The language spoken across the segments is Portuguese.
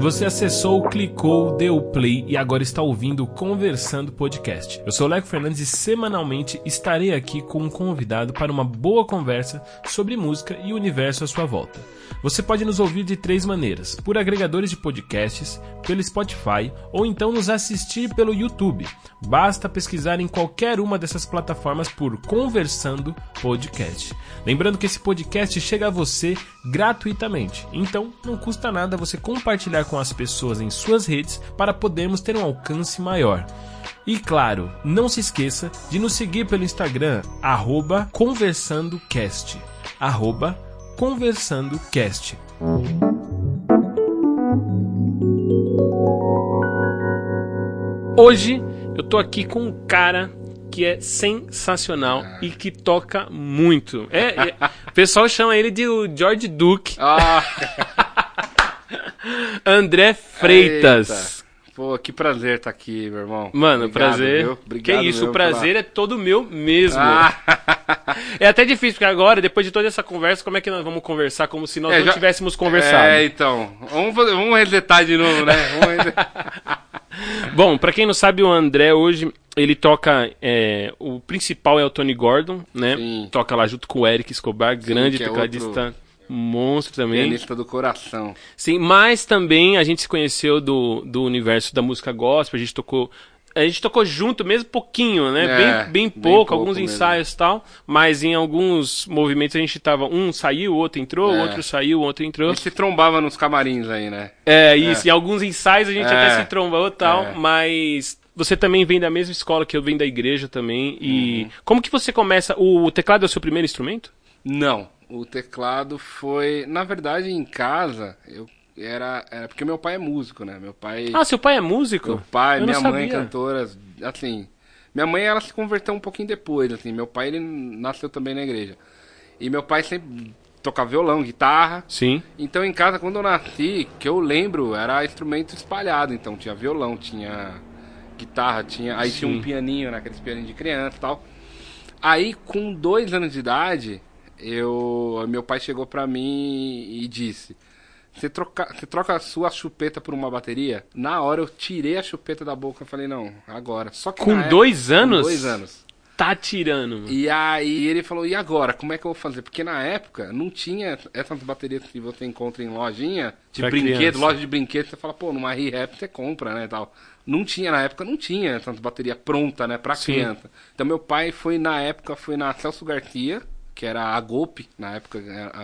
Você acessou, clicou, deu play e agora está ouvindo o Conversando Podcast. Eu sou o Leco Fernandes e semanalmente estarei aqui com um convidado para uma boa conversa sobre música e o universo à sua volta. Você pode nos ouvir de três maneiras: por agregadores de podcasts, pelo Spotify ou então nos assistir pelo YouTube. Basta pesquisar em qualquer uma dessas plataformas por Conversando Podcast. Lembrando que esse podcast chega a você gratuitamente, então não custa nada você compartilhar com as pessoas em suas redes para podermos ter um alcance maior. E claro, não se esqueça de nos seguir pelo Instagram, arroba conversandocast. Arroba conversandocast. Hoje eu tô aqui com um cara que é sensacional e que toca muito. É, é- o pessoal chama ele de George Duke. Ah, André Freitas. eita. Pô, que prazer estar aqui, meu irmão. Mano, Obrigado, prazer. viu? que Obrigado isso, o prazer é todo meu mesmo. Ah, É até difícil, porque agora, depois de toda essa conversa, como é que nós vamos conversar como se nós É, não já- tivéssemos conversado? É, então. Vamos, vamos resetar de novo, né? Vamos. Bom, pra quem não sabe, o André hoje, ele toca. é, o principal é o Tony Gordon, né? Sim. Toca lá junto com o Eric Escobar, grande que é tocadista. Monstro também. Pianista do coração. Sim, mas também a gente se conheceu do, do universo da música gospel, a gente tocou. A gente tocou junto, mesmo pouquinho, né? É, bem, bem bem pouco, pouco alguns mesmo. ensaios e tal. Mas em alguns movimentos a gente tava. Um saiu, o outro entrou, o É. outro saiu, o outro A entrou. gente se trombava nos camarins aí, né? É, isso. Em alguns ensaios a gente É. até se trombou e tal, É. mas você também vem da mesma escola que eu venho da igreja também. E Uhum. como que você começa? O teclado é o seu primeiro instrumento? Não. O teclado foi. Na verdade, em casa, eu era. Era porque meu pai é músico, né? Meu pai. Ah, seu pai é músico? Meu pai, Eu minha mãe, sabia. cantoras, assim. Minha mãe, ela se converteu um pouquinho depois, assim. Meu pai, ele nasceu também na igreja. E meu pai sempre tocava violão, guitarra. Sim. Então, em casa, quando eu nasci, que eu lembro, era instrumento espalhado. Então, tinha violão, tinha guitarra, tinha... Aí tinha Sim. um pianinho, né? Aqueles pianinhos de criança e tal. Aí, com dois anos de idade, eu... Meu pai chegou pra mim e disse... Você troca, você troca a sua chupeta por uma bateria? Na hora eu tirei a chupeta da boca e falei, não, agora. Só que Com dois anos? Com dois anos. Tá tirando. mano. E aí ele falou, e agora? Como é que eu vou fazer? Porque na época não tinha essas baterias que você encontra em lojinha, de Pra brinquedo, criança. loja de brinquedo, você fala, pô, numa ReHap você compra, né, tal. Não tinha, na época não tinha essas baterias pronta, né, pra Sim. criança. Então meu pai foi, na época, foi na Celso Garcia, que era a Golpe, na época,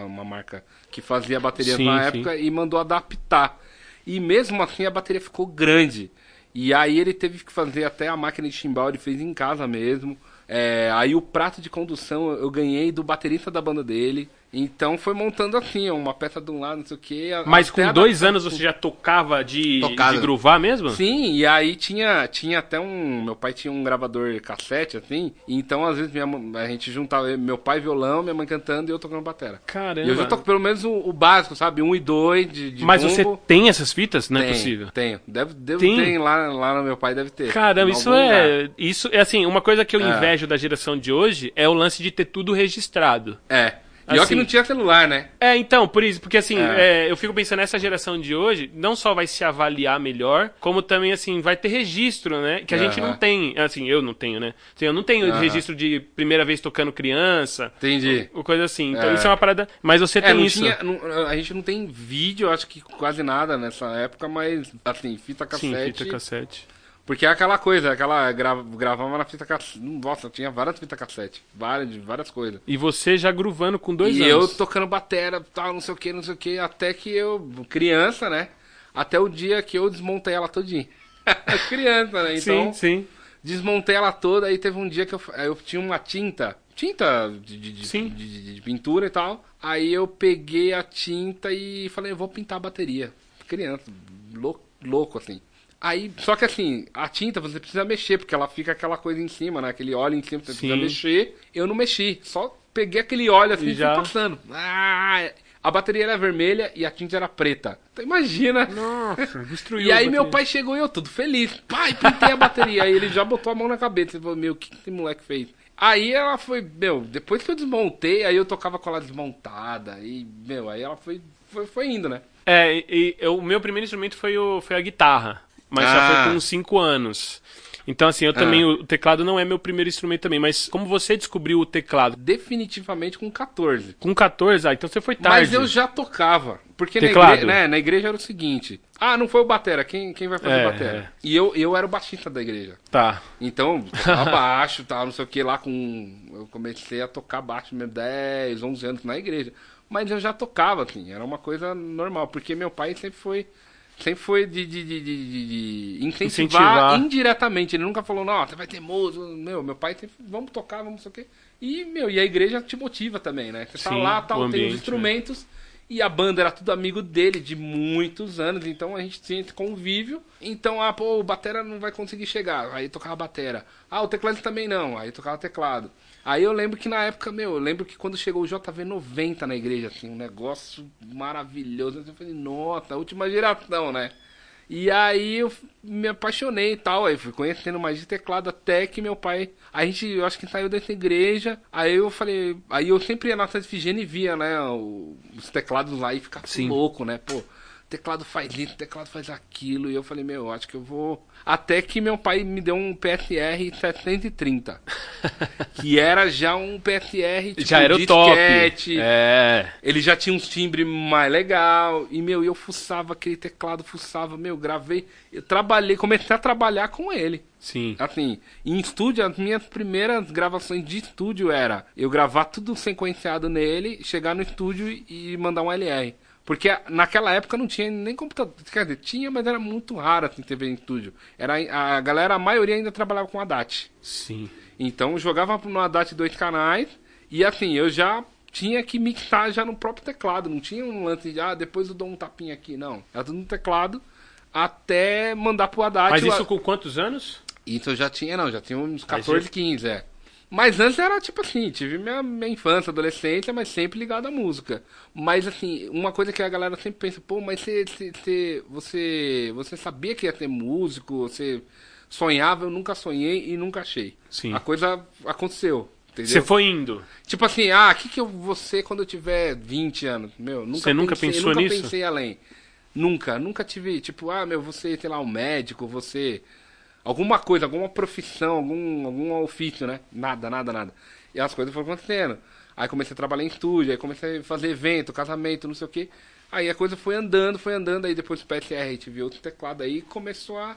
uma marca que fazia baterias Sim, na sim. época, e mandou adaptar. E mesmo assim a bateria ficou grande. E aí ele teve que fazer até a máquina de chimbal, ele fez em casa mesmo. É, aí o prato de condução eu ganhei do baterista da banda dele. Então foi montando assim, ó, uma peça de um lado, não sei o que. Mas com dois anos você já tocava de, Tocava. de groovar mesmo? Sim, e aí tinha, tinha até um. Meu pai tinha um gravador cassete, assim. Então, às vezes, minha, mãe- a gente juntava meu pai violão, minha mãe cantando e eu tocando batera. Caramba. E eu já toco pelo menos o, o básico, sabe? Um e dois de, de Mas bumbo. você tem essas fitas? Não é Tenho, possível. Tenho. Deve, deve Tem? ter lá, lá no meu pai, deve ter. Caramba, isso é. lugar. Isso é assim, uma coisa que eu É. invejo da geração de hoje é o lance de ter tudo registrado. É. Olha Assim. que não tinha celular, né? É, então, por isso, porque assim, É. é, eu fico pensando nessa geração de hoje, não só vai se avaliar melhor, como também, assim, vai ter registro, né? Que a gente Aham. não tem, assim, eu não tenho, né? Assim, eu não tenho Aham. registro de primeira vez tocando criança, Entendi. ou coisa assim. Então É. isso é uma parada. Mas você É, tem isso. tinha, não- a gente não tem vídeo, acho que quase nada nessa época, mas assim, fita Sim, cassete. fita cassete. Porque é aquela coisa, aquela gra, gravava na fita cassete. Nossa, tinha várias fitas cassete, várias, várias coisas. E você já gruvando com dois e anos. eu tocando batera, tal, não sei o que, não sei o que, até que eu, criança, né? Até o dia que eu desmontei ela todinha. criança, né? Sim, Então, sim. desmontei ela toda, aí teve um dia que eu, eu tinha uma tinta, tinta de, de, de- Sim. de- pintura e tal. Aí eu peguei a tinta e falei, eu vou pintar a bateria. Criança, louco, louco assim. Aí, só que assim, a tinta você precisa mexer, porque ela fica aquela coisa em cima, né? Aquele óleo em cima, você Sim. precisa mexer. Eu não mexi, só peguei aquele óleo assim E e já- fui passando. Ah, a bateria era vermelha e a tinta era preta. Então imagina. Nossa, destruiu. E aí meu pai chegou e eu todo feliz. Pai, pintei a bateria. aí ele já botou a mão na cabeça. Ele falou, meu, o que esse moleque fez? Aí ela foi, meu, depois que eu desmontei, aí eu tocava com ela desmontada. E, meu, aí ela foi, foi, foi indo, né? É, e, e o meu primeiro instrumento foi, o, foi a guitarra, mas já Ah. foi com 5 anos. Então, assim, eu também, o teclado não é meu primeiro instrumento também, mas como você descobriu o teclado? Definitivamente com 14. Com 14, ah, então você foi tarde. Mas eu já tocava. Porque na igreja, né, na igreja era o seguinte: ah, não foi o Batera, quem, quem vai fazer É, o Batera? é. E eu, eu era o baixista da igreja. Tá. Então, tocava baixo, tal, não sei o que, lá com. Eu comecei a tocar baixo mesmo 10, 11 anos na igreja. Mas eu já tocava, assim, era uma coisa normal, porque meu pai sempre foi. Sempre foi de, de, de, de- de- incentivar, Incentivar. indiretamente. Ele nunca falou, não, você vai ter música. Meu, meu pai sempre, vamos tocar, vamos não sei o quê. E, meu, e a igreja te motiva também, né? Você tá Sim, lá, o tal, tem ambiente, os instrumentos. E a banda era tudo amigo dele de muitos anos, então a gente tinha esse convívio. Então, ah, pô, o batera não vai conseguir chegar. Aí tocava a batera. Ah, o teclado também não. Aí tocava o teclado. Aí eu lembro que na época, meu, eu lembro que quando chegou o JV90 na igreja, assim, um negócio maravilhoso. Eu falei, nossa, a última geração, né? E aí eu me apaixonei e tal, aí fui conhecendo mais de teclado até que meu pai, a gente, eu acho que saiu dessa igreja, aí eu falei, aí eu sempre ia na Santa Efigênia e via, né, os teclados lá e ficava Sim. louco, né, pô, teclado faz isso, teclado faz aquilo, e eu falei, meu, eu acho que eu vou... Até que meu pai me deu um PSR 730, que era já um PSR tipo, já era o top. disquete, É. ele já tinha uns timbres mais legal. E, meu, eu fuçava aquele teclado, fuçava, meu, gravei. Eu trabalhei, comecei a trabalhar com ele. Sim. Assim, em estúdio, as minhas primeiras gravações de estúdio era eu gravar tudo sequenciado nele, chegar no estúdio e mandar um LR. Porque naquela época não tinha nem computador. Quer dizer, tinha, mas era muito raro assim, TV em estúdio. Era, a galera, a maioria ainda trabalhava com ADAT. Sim. Então jogava no Haddad dois canais e assim, eu já tinha que mixar já no próprio teclado. Não tinha um lance de, ah, depois eu dou um tapinha aqui. Não. Era tudo no teclado até mandar pro Haddad. Mas o- isso com quantos anos? Isso eu já tinha, não, já tinha uns Aí 14, já- 15, é. Mas antes era tipo assim, tive minha, minha infância, adolescência, mas sempre ligado à música. Mas assim, uma coisa que a galera sempre pensa, pô, mas você, você, você, você, sabia que ia ser músico, você sonhava, eu nunca sonhei e nunca achei. Sim. A coisa aconteceu, entendeu? Você foi indo. Tipo assim, ah, o que, que eu vou ser quando eu tiver 20 anos? Meu, nunca Você nunca pensei, pensou nunca nisso? pensei além. Nunca, nunca tive, tipo, ah, meu, você, sei lá, um médico, você. Alguma coisa, alguma profissão, algum, algum ofício, né? Nada, nada, nada. E as coisas foram acontecendo. Aí comecei a trabalhar em estúdio, aí comecei a fazer evento, casamento, não sei o quê. Aí a coisa foi andando, foi andando, aí depois do PSR a gente viu outro teclado aí e começou a,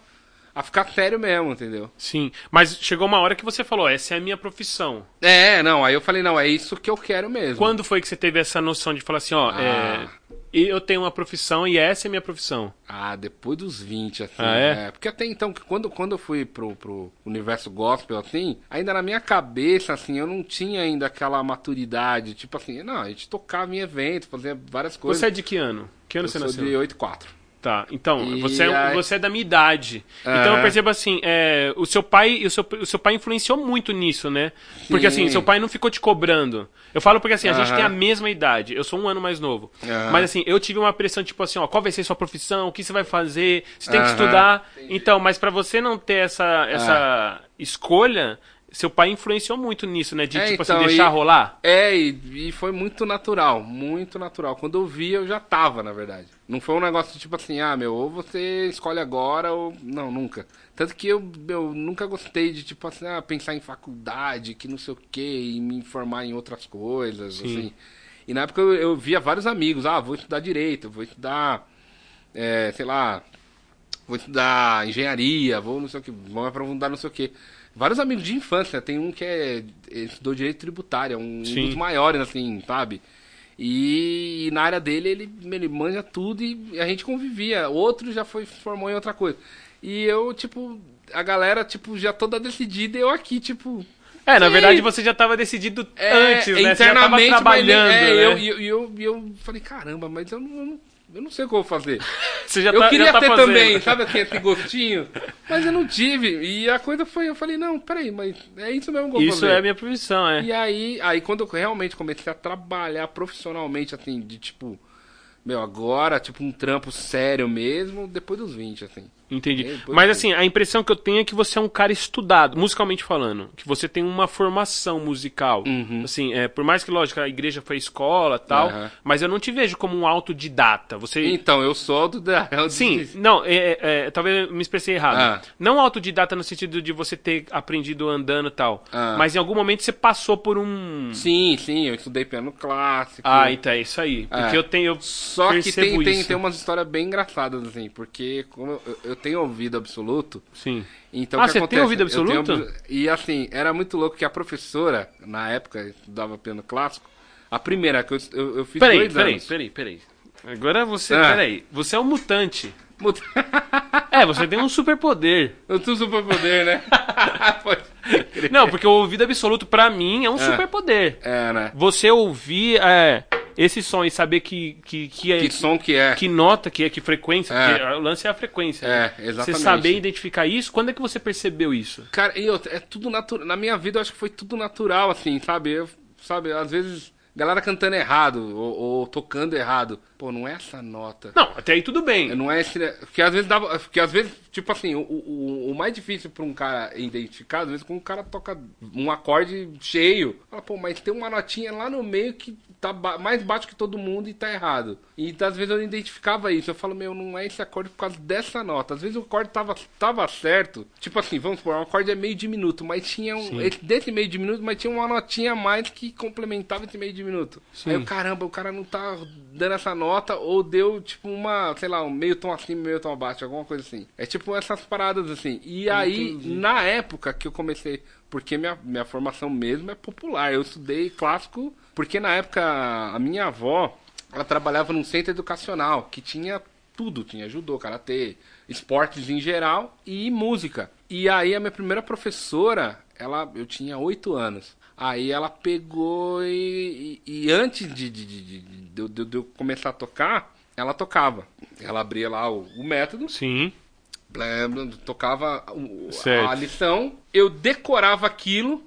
a ficar sério mesmo, entendeu? Sim. Mas chegou uma hora que você falou, essa é a minha profissão. É, não, aí eu falei, não, é isso que eu quero mesmo. Quando foi que você teve essa noção de falar assim, ó, Ah. é, eu tenho uma profissão e essa é a minha profissão? Ah, depois dos 20, assim. Ah, é? Porque até então, quando, quando eu fui pro, pro universo gospel, assim, ainda na minha cabeça, assim, eu não tinha ainda aquela maturidade. Tipo assim, não, a gente tocava em evento, fazia várias coisas. Você é de que ano? Que ano eu você sou nasceu? de 84. Tá, então, E você, é, aí- você é da minha idade. Então eu É. percebo assim, é, o seu pai, o seu, o seu pai influenciou muito nisso, né? Porque assim, Sim. seu pai não ficou te cobrando. Eu falo porque assim, a gente Aham. tem a mesma idade. Eu sou um ano mais novo. Aham. Mas assim, eu tive uma pressão tipo assim, ó, qual vai ser sua profissão? O que você vai fazer? Você tem que Aham. estudar. Então, mas pra você não ter essa essa escolha, seu pai influenciou muito nisso, né? De É, tipo então, assim, deixar e- rolar. É, e, e foi muito natural, muito natural. Quando eu vi, eu já tava, na verdade. Não foi um negócio tipo assim, ah, meu, ou você escolhe agora, ou. Não, nunca. Tanto que eu, eu nunca gostei de, tipo assim, ah, pensar em faculdade, que não sei o quê, e me informar em outras coisas, Sim. assim. E na época eu, eu via vários amigos, ah, vou estudar direito, vou estudar, é, sei lá, vou estudar engenharia, vou não sei o que, vou aprofundar não sei o que. Vários amigos de infância, tem um que é estudou direito tributário, é um, um dos maiores, assim, sabe? E, e na área dele ele, ele manja tudo e a gente convivia. Outro já foi formou em outra coisa. E eu, tipo, a galera, tipo, já toda decidida e eu aqui, tipo. É, na verdade você já tava decidido É, antes, né? Você já tava internamente, trabalhando, mas, é, né? eu, eu, eu, eu falei, caramba, mas eu não, eu não, eu não sei o que eu vou fazer. Você já eu tá, queria já tá ter fazendo. também, sabe assim, esse gostinho, mas eu não tive. E a coisa foi, eu falei, não, peraí, mas é isso mesmo que eu Isso fazer. é a minha profissão, é. E aí, aí quando eu realmente comecei a trabalhar profissionalmente, assim, de tipo, meu, agora, tipo, um trampo sério mesmo, depois dos 20, assim. Entendi. É, Mas que- assim, a impressão que eu tenho é que você é um cara estudado, musicalmente falando. Que você tem uma formação musical. Uhum. Assim, é, por mais que, lógico, a igreja foi escola e tal, Aham. mas eu não te vejo como um autodidata. Você. Então, eu sou da. eu Sim, não, é, é, talvez eu me expressei errado. Ah. Não autodidata no sentido de você ter aprendido andando e tal. Ah. Mas em algum momento você passou por um. Sim, sim, eu estudei piano clássico. Ah, então é isso aí. Porque É. eu tenho. Eu Só que tem, tem, tem umas histórias bem engraçadas, assim, porque como eu, eu tenho ouvido absoluto, Sim. então Ah, o que você tem acontece? ouvido Eu tenho absoluto? ouvido- E assim, era muito louco que a professora, na época, eu estudava piano clássico, a primeira que eu, eu, eu fiz Peraí, dois peraí, anos. peraí, peraí. Agora você. Ah. Peraí. Você é um mutante. Muda- É, você tem um superpoder. Eu tenho superpoder, né? Não, porque o ouvido absoluto, pra mim, é um superpoder. É, né? Você ouvir é, esse som e saber que, que, que, é, Que som que é. que nota que é, que frequência. É. porque o lance é a frequência. É, exatamente. Você saber identificar isso, quando é que você percebeu isso? Cara, e outra, é tudo natural. Na minha vida eu acho que foi tudo natural, assim, sabe? Eu, sabe, às vezes, galera cantando errado ou, ou tocando errado. Pô, não é essa nota. Não, até aí tudo bem. Não é esse. Porque às vezes dava. Porque às vezes, tipo assim, o, o, o mais difícil pra um cara identificar, às vezes, quando um cara toca um acorde cheio. Fala, pô, mas tem uma notinha lá no meio que tá ba- mais baixo que todo mundo e tá errado. E às vezes eu não identificava isso. Eu falo, meu, não é esse acorde por causa dessa nota. Às vezes o acorde tava, tava certo. Tipo assim, vamos supor, um acorde é meio diminuto, mas tinha um. Esse, desse meio diminuto, mas tinha uma notinha a mais que complementava esse meio diminuto. Sim. Aí eu, caramba, o cara não tá dando essa nota ou deu tipo uma, sei lá, um meio tom acima, meio tom abaixo, alguma coisa assim. É tipo essas paradas assim. E aí, na época que eu comecei, porque minha, minha formação mesmo é popular, eu estudei clássico, porque na época a minha avó, ela trabalhava num centro educacional que tinha tudo, tinha judô, karatê, esportes em geral e música. E aí a minha primeira professora, ela, eu tinha oito anos. Aí ela pegou e, e- e antes de, de, de, de- de eu- de eu- começar a tocar, ela tocava. Ela abria lá o, o método, Sim. tocava o- a lição, eu decorava aquilo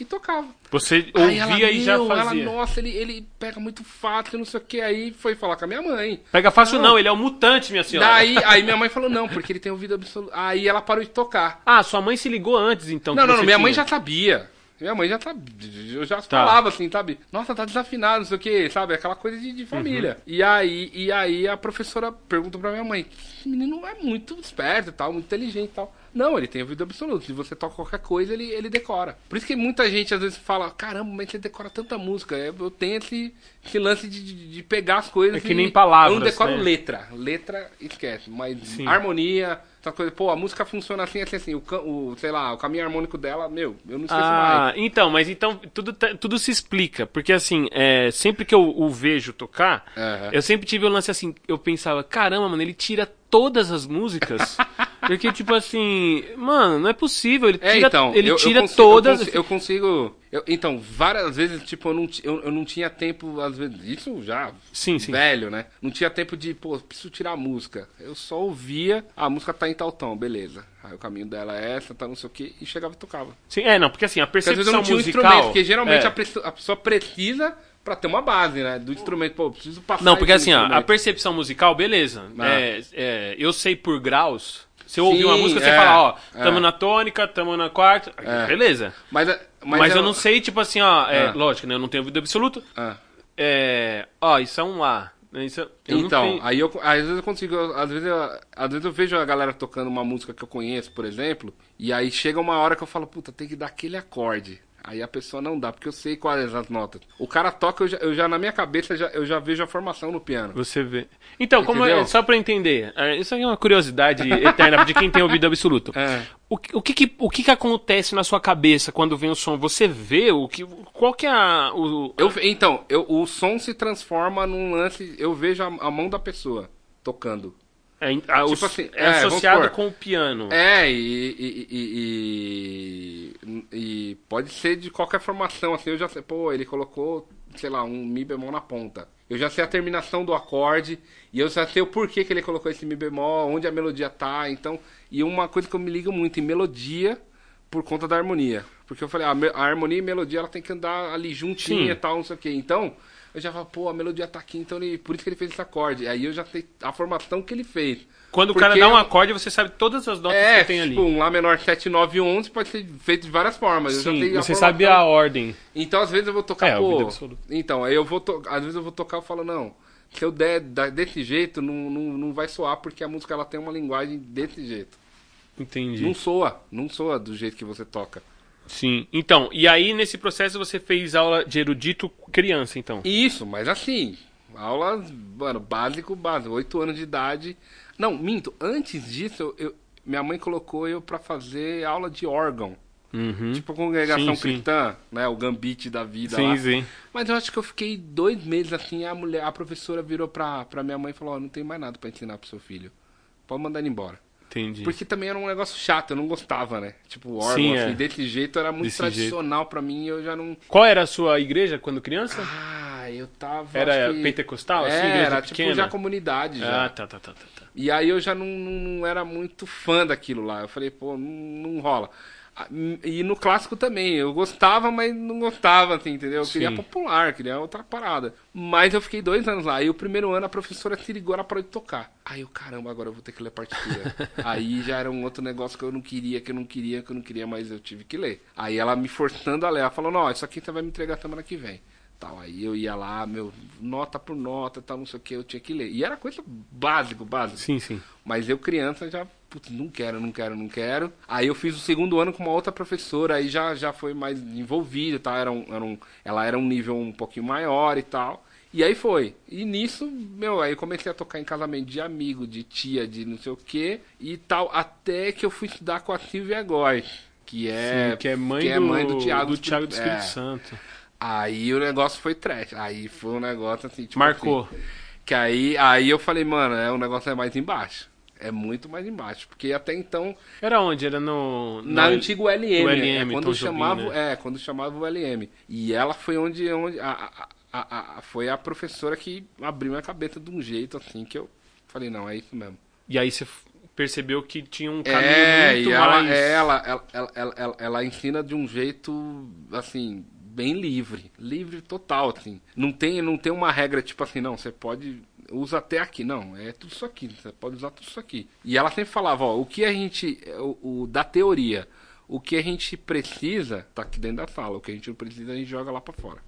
e tocava. Você Aí ela, ouvia e já "Meu, ela, fazia. nossa, ele, ele pega muito fácil, não sei o que. Aí foi falar com a minha mãe. Pega fácil Não. não, ele é um mutante, minha senhora. Daí, aí minha mãe falou, não, porque ele tem ouvido absoluto. Aí ela parou de tocar. Ah, sua mãe se ligou antes, então. Não, não, não, minha mãe tinha. já sabia. Minha mãe já sabia. Eu já Tá. falava assim, sabe? Nossa, tá desafinado, não sei o que, sabe? Aquela coisa de, de família. Uhum. E, aí, e aí a professora perguntou pra minha mãe: esse menino é muito esperto e tal, muito inteligente e tal. Não, ele tem ouvido absoluto. Se você toca qualquer coisa, ele, ele decora. Por isso que muita gente às vezes fala: caramba, mas você decora tanta música. Eu tenho esse, esse lance de, de, de pegar as coisas. É que nem palavras, Eu não decoro né? letra. Letra, esquece. Mas Sim. harmonia. Essa coisa, pô, a música funciona assim, assim, assim. O, o, sei lá, o caminho harmônico dela, meu, eu não esqueço Ah, mais. então, mas então tudo, tá- tudo se explica. Porque assim, é, sempre que eu o vejo tocar, Aham. eu sempre tive o lance assim, eu pensava, caramba, mano, ele tira todas as músicas. porque, tipo assim, mano, não é possível. Ele É, tira, então, ele eu, eu tira consigo- todas. Eu consigo. eu consigo- eu- então, várias vezes, tipo, eu não, eu, eu não tinha tempo, às vezes, isso já Sim, sim. velho, né? Não tinha tempo de, pô, preciso tirar a música. Eu só ouvia, a música tá em tal tom, beleza. Aí o caminho dela é essa, tá não sei o que, e chegava e tocava. Sim, é, não, porque assim, a Porque às vezes eu percepção não tinha um musical... instrumento, porque geralmente é. a, presso- a pessoa precisa pra ter uma base, né? Do instrumento, pô, eu preciso passar Não, porque assim, ó, a percepção musical, beleza. Ah. É, é, eu sei por graus. Se eu ouvir uma Sim, música, você é, fala, ó, é. tamo na tônica, tamo na quarta. É. Beleza. Mas, é- mas, Mas, eu não sei, tipo assim, ó, é, Ah. lógico, né? Eu não tenho ouvido absoluto. Ah. É. Ó, isso é um A. né, Isso, é- eu Então, aí eu, às vezes eu consigo, às vezes eu, às vezes eu vejo a galera tocando uma música que eu conheço, por exemplo, e aí chega uma hora que eu falo, puta, tem que dar aquele acorde. Aí a pessoa não dá, porque eu sei quais as notas. O cara toca, eu já, eu já na minha cabeça, já, eu já vejo a formação no piano. Você vê. Então, como é, só pra entender, é, isso aqui é uma curiosidade eterna de quem tem ouvido absoluto. É. O, que- o, que, que- o que, que acontece na sua cabeça quando vem o som? Você vê o que. Qual que é a. O, Eu, então, eu, o som se transforma num lance, eu vejo a, a mão da pessoa tocando. É, a- tipo assim, é é, associado com o piano. É, e, e, e- e- e pode ser de qualquer formação, assim, eu já sei, pô, ele colocou, sei lá, um Mi bemol na ponta. Eu já sei a terminação do acorde, e eu já sei o porquê que ele colocou esse Mi bemol, onde a melodia tá, então, e uma coisa que eu me ligo muito em melodia, por conta da harmonia. Porque eu falei, a, a harmonia e melodia, ela tem que andar ali juntinha e tal, não sei o quê. Então, eu já falo, pô, a melodia tá aqui, então ele, por isso que ele fez esse acorde. Aí eu já sei a formação que ele fez. Quando o Porque cara dá um acorde, você sabe todas as notas É, que tem ali. tipo, um Lá menor 7, 9, 11 pode ser feito de várias formas. Sim, você sabe a ordem. Então, às vezes eu vou tocar, É, o vida pô. absoluta. Então, aí eu vou to... às vezes eu vou tocar e falo, não, se eu der desse jeito, não, não, não vai soar, porque a música ela tem uma linguagem desse jeito. Entendi. Não soa, não soa do jeito que você toca. Sim. Então, e aí nesse processo você fez aula de erudito criança, então? Isso, mas assim, aulas, mano, básico, básico, 8 anos de idade. Não, minto, antes disso, eu, minha mãe colocou eu pra fazer aula de órgão. Uhum. Tipo a congregação Sim, sim. cristã, né? O gambite da vida sim, lá. sim. Mas eu acho que eu fiquei dois meses assim, a mulher, a professora virou pra, pra minha mãe e falou, ó, não tem mais nada pra ensinar pro seu filho. Pode mandar ele embora. Entendi. Porque também era um negócio chato, eu não gostava, né? Tipo, órgão, Sim, assim, é. desse jeito era muito Desse tradicional pra mim e eu já não. Qual era a sua igreja quando criança? Ah, eu tava. Era acho que- pentecostal, assim, É, igreja era pequena? tipo já comunidade já. Ah, tá, tá, tá, tá. tá. E aí eu já não, não, não era muito fã daquilo lá. Eu falei, pô, não, não rola. E no clássico também, eu gostava, mas não gostava, assim, entendeu? Eu queria Sim. popular, queria outra parada. Mas eu fiquei dois anos lá. E o primeiro ano a professora se ligou, ela parou de tocar. Aí eu, caramba, agora eu vou ter que ler partitura. aí já era um outro negócio que eu não queria, que eu não queria, que eu não queria, mas eu tive que ler. Aí ela me forçando a ler, ela falou, não, isso aqui você vai me entregar semana que vem. Tal. Aí eu ia lá, meu, nota por nota, tal, não sei o que, eu tinha que ler. E era coisa básico, básico. Sim, sim. Mas eu, criança, já, putz, não quero, não quero, não quero. Aí eu fiz o segundo ano com uma outra professora, aí já, já foi mais envolvida, tá? Era um, era um, ela era um nível um pouquinho maior e tal. E aí foi. E nisso, meu, aí eu comecei a tocar em casamento de amigo, de tia, de não sei o que e tal, até que eu fui estudar com a Silvia Góes, que é, Sim, que é mãe, que é do, mãe do Tiago do Thiago do Espírito é. Santo. Aí o negócio foi trash. Aí foi um negócio assim, tipo Marcou. assim, que aí, aí eu falei, mano, é, o negócio é mais embaixo. É muito mais embaixo. Porque até então, Era onde? Era no... na no- antiga ULM, no é, LM, quando Tom Jobim, chamava, né? é, quando chamava o LM. E ela foi onde, onde a, a- a- a- foi a professora que abriu minha cabeça de um jeito assim que eu falei, não, é isso mesmo. E aí você percebeu que tinha um caminho É, muito e ela, mais... é, ela, ela, ela, ela, ela ensina de um jeito, assim, bem livre. Livre total, assim. Não tem, não tem uma regra tipo assim, não, você pode. Usa até aqui. Não, é tudo isso aqui. Você pode usar tudo isso aqui. E ela sempre falava, ó, o que a gente. O, o- da teoria. O que a gente precisa, tá aqui dentro da sala. O que a gente não precisa, a gente joga lá pra fora.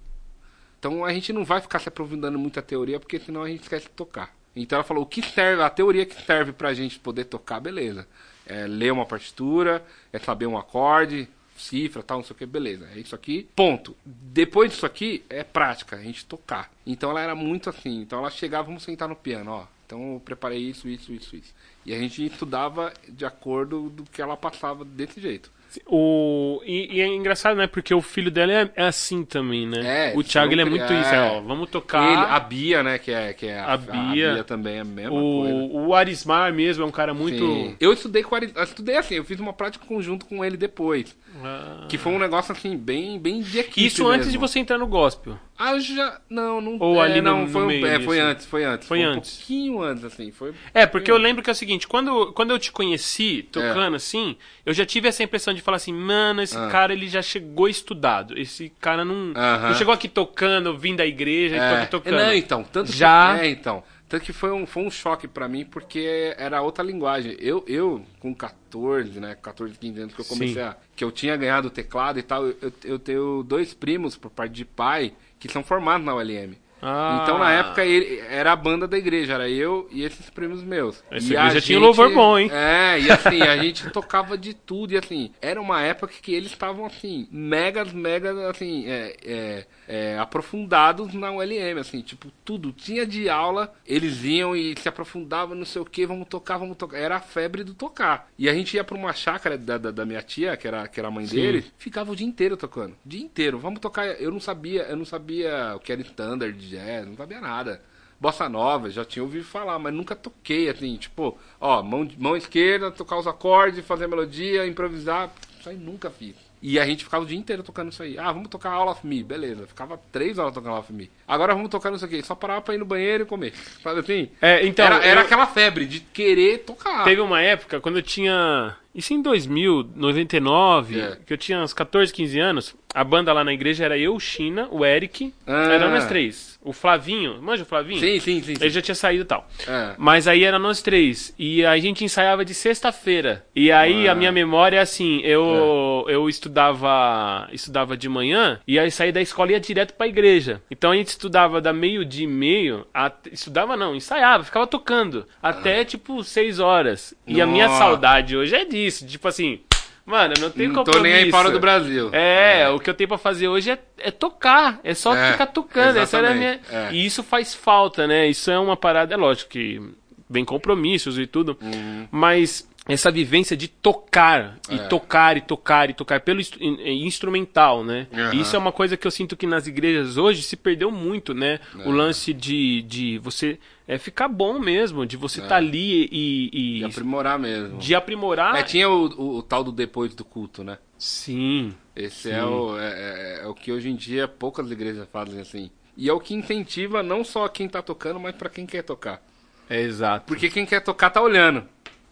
Então a gente não vai ficar se aprofundando muito a teoria, porque senão a gente esquece de tocar. Então ela falou, o que serve, a teoria que serve pra gente poder tocar, beleza. É ler uma partitura, é saber um acorde, cifra, tal, não sei o que, beleza. É isso aqui, ponto. Depois disso aqui, é prática, a gente tocar. Então ela era muito assim, então ela chegava, vamos sentar no piano, ó. Então eu preparei isso, isso, isso, isso. E a gente estudava de acordo do que ela passava desse jeito. O... E, e é engraçado, né? Porque o filho dela é, é assim também, né? É, o Thiago, ele é muito isso, é, ó, vamos tocar... Ele, a Bia, né, que é, que é a, A Bia. também é a mesma coisa. O, o Arismar mesmo é um cara muito... Sim. Eu estudei com o Ari- eu estudei assim, eu fiz uma prática conjunto com ele depois. Ah. Que foi um negócio assim, bem, bem de equipe. Isso antes de mesmo. você entrar no gospel. Ah, já. Não, não. Ou é, ali no- não, no foi, um- meio é, foi assim. antes, foi antes. Foi um antes. pouquinho antes, assim. Foi. É, porque eu lembro que é o seguinte, quando, quando eu te conheci tocando É. assim, eu já tive essa impressão de falar assim, mano, esse Ah. cara ele já chegou estudado. Esse cara não, não chegou aqui tocando, vindo da igreja É, aqui tocando. não, então, tanto que- Já- é, então. Tanto que foi um, foi um choque pra mim, porque era outra linguagem. Eu, eu com 14, né, 14, 15 anos que eu comecei Sim. a... Que eu tinha ganhado o teclado e tal, eu, eu tenho dois primos, por parte de pai, que são formados na ULM. Ah. Então, na época, ele, era a banda da igreja, era eu e esses primos meus. Essa e a igreja tinha louvor bom, hein? É, e assim, a gente tocava de tudo, e assim, era uma época que eles estavam, assim, megas, megas, assim, é, é, é, aprofundados na ULM, assim, tipo, tudo. Tinha de aula, eles iam e se aprofundavam, não sei o que, vamos tocar, vamos tocar. Era a febre do tocar. E a gente ia pra uma chácara da, da, da minha tia, que era, que era a mãe Sim. dele, ficava o dia inteiro tocando. O dia inteiro. Vamos tocar. Eu não sabia, eu não sabia o que era standard, jazz, não sabia nada. Bossa nova, já tinha ouvido falar, mas nunca toquei, assim, tipo, ó, mão, mão esquerda, tocar os acordes, fazer a melodia, improvisar. Isso aí nunca fiz. E a gente ficava o dia inteiro tocando isso aí. Ah, vamos tocar All of Me, beleza. Ficava três horas tocando All of Me. Agora vamos tocar isso aqui. Só parava pra ir no banheiro e comer. Sabe assim? É, então, era, era eu- aquela febre de querer tocar. Teve uma época, quando eu tinha. Isso em 2000, 99, É. que eu tinha uns 14, 15 anos. A banda lá na igreja era eu, China, o Eric. Ah. Eram nós três. O Flavinho, manja o Flavinho? Sim, sim, sim. sim. Ele já tinha saído e tal. É. Mas aí era nós três. E a gente ensaiava de sexta-feira. E aí Ah. a minha memória é assim, eu, eu estudava estudava de manhã e aí saí da escola e ia direto pra igreja. Então a gente estudava da meio-dia e meio, at- estudava não, ensaiava, ficava tocando. Até tipo seis horas. E a minha Nossa. saudade hoje é disso. Tipo assim, mano, eu não tenho Não tô compromisso. nem aí fora do Brasil. É, o que eu tenho pra fazer hoje é, é tocar. É só É, ficar tocando. Essa era a minha... é. E isso faz falta, né? Isso é uma parada, é lógico que vem compromissos e tudo. Uhum. Mas essa vivência de tocar, e É. tocar, e tocar, e tocar, pelo in- instrumental, né? E Isso é uma coisa que eu sinto que nas igrejas hoje se perdeu muito, né? É. O lance de, de você é, ficar bom mesmo, de você estar ali e, e- É. De aprimorar mesmo. de aprimorar. É, tinha o, o- o tal do depois do culto, né? Sim. Esse Sim. é o, é, é- é o que hoje em dia poucas igrejas fazem assim. E é o que incentiva não só quem tá tocando, mas pra quem quer tocar. É exato. Porque quem quer tocar tá olhando.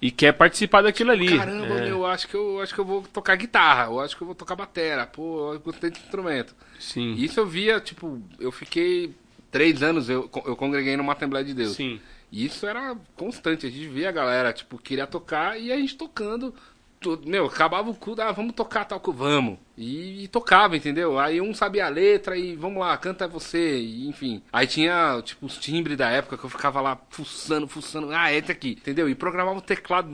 E quer participar daquilo ali. Caramba, É, eu acho que eu acho que eu vou tocar guitarra, eu acho que eu vou tocar batera. Pô, eu gostei desse instrumento. Sim. Isso eu via, tipo, eu fiquei três anos, eu, eu congreguei numa Assembleia de Deus. Sim. E isso era constante, a gente via a galera, tipo, queria tocar e a gente tocando. Meu, acabava o culto, ah, vamos tocar tal coisa, vamos. E, e tocava, entendeu? Aí um sabia a letra e vamos lá, canta você, e, enfim. Aí tinha, tipo, os timbres da época que eu ficava lá fuçando, fuçando, ah, esse aqui, entendeu? E programava o teclado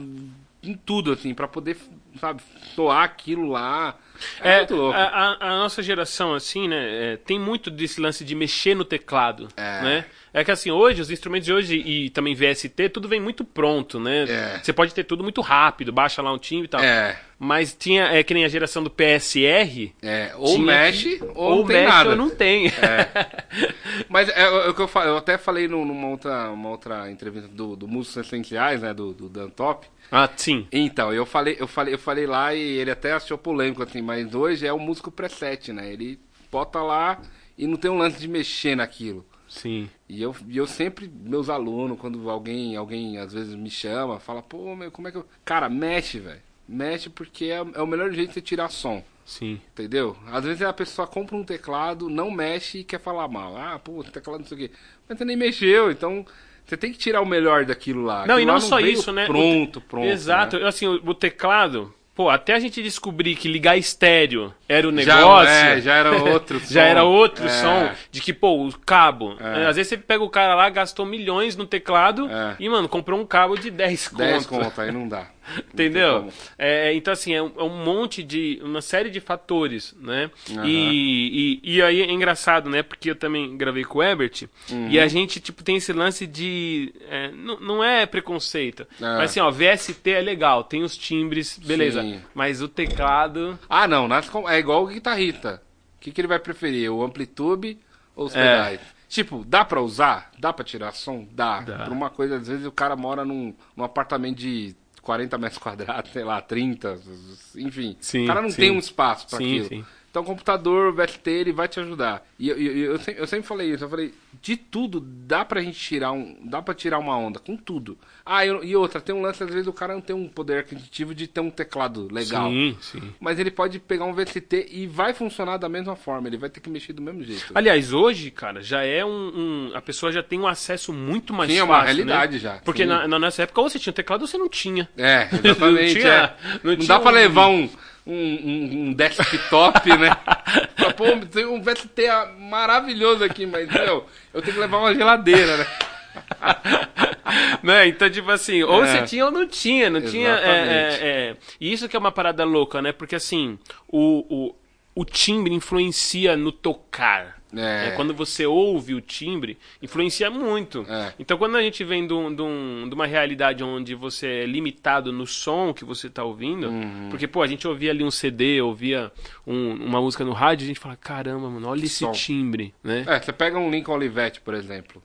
em tudo, assim, pra poder, sabe, soar aquilo lá. É, muito louco. A, a- a nossa geração, assim, né, é, tem muito desse lance de mexer no teclado, É. né? É que assim, hoje, os instrumentos de hoje e também VST, tudo vem muito pronto, né? É. Você pode ter tudo muito rápido, baixa lá um timbre e tal. É, Mas tinha, é que nem a geração do PSR. é, ou mexe, que- ou, não tem mexe nada. ou não tem. Mas é, é o que eu, eu até falei num- numa outra, uma outra entrevista do, do Músicos Essenciais, né, do, do Dan Top. ah, sim. Então, eu falei, eu falei, eu falei lá e ele até achou polêmico assim, mas hoje é o músico preset, né? Ele bota lá e não tem um lance de mexer naquilo. Sim. E eu, e eu sempre, meus alunos, quando alguém, alguém às vezes me chama, fala, pô, meu, como é que eu. Cara, mexe, velho. Mexe porque é, é o melhor jeito de você tirar som. Sim. Entendeu? Às vezes a pessoa compra um teclado, não mexe e quer falar mal. Ah, pô, teclado não sei o quê. Mas você nem mexeu, então você tem que tirar o melhor daquilo lá. Não, Aquilo e não só veio isso, né? Pronto, pronto. Exato. né? Assim, o, o teclado, pô, até a gente descobrir que ligar estéreo era o Já- negócio. é, já era outro som. já era outro É. som de que, pô, o cabo. É. Às vezes você pega o cara lá, gastou milhões no teclado É. e, mano, comprou um cabo de 10 conto. 10 conto, aí não dá. Entendeu? como. É, então, assim, é um, é um monte de. uma série de fatores, né? Aham. E, e, e aí é engraçado, né? Porque eu também gravei com o Ebert Uhum. e a gente, tipo, tem esse lance de. é, não, não é preconceito. É. Mas assim, ó, VST é legal, tem os timbres, beleza. Sim. Mas o teclado. Ah, não, é igual o guitarrista. O que, que ele vai preferir? O amplitude ou os É. pedais? Tipo, dá pra usar? Dá pra tirar som? Dá. Dá. Por uma coisa, às vezes o cara mora num, num apartamento de 40 metros quadrados, sei lá, 30, enfim. Sim, o cara não sim. tem um espaço Sim, aquilo. sim. Então, o computador, o VST, ele vai te ajudar. E eu, eu, eu, sempre, eu sempre falei isso, eu falei, de tudo dá pra gente tirar um, dá pra tirar uma onda, com tudo. Ah, eu- e outra, tem um lance, às vezes o cara não tem um poder aquisitivo de ter um teclado legal. Sim, sim. Mas ele pode pegar um VST e vai funcionar da mesma forma, ele vai ter que mexer do mesmo jeito. Aliás, hoje, cara, já é um, um- A pessoa já tem um acesso muito mais Sim, é fácil. uma realidade né? já, Porque sim. na, na nossa época, ou você tinha um teclado ou você não tinha. É, exatamente. Não tinha- é. não não tinha dá pra um- levar um, um, um, desktop, né? Pra, Pô, tem um VST maravilhoso aqui, mas meu, eu tenho que levar uma geladeira, né? né? Então, tipo assim, ou É. você tinha ou não tinha, não tinha. é, Exatamente. é, é. E isso que é uma parada louca, né? Porque assim, o, o, o timbre influencia no tocar. É. né? Quando você ouve o timbre, influencia muito. É. Então, quando a gente vem de, um- de um- de uma realidade onde você é limitado no som que você está ouvindo, Uhum. porque, pô, a gente ouvia ali um CD, ouvia um- uma música no rádio, a gente fala, caramba, mano, olha esse Som. timbre, né? É, você pega um Lincoln Olivetti, por exemplo.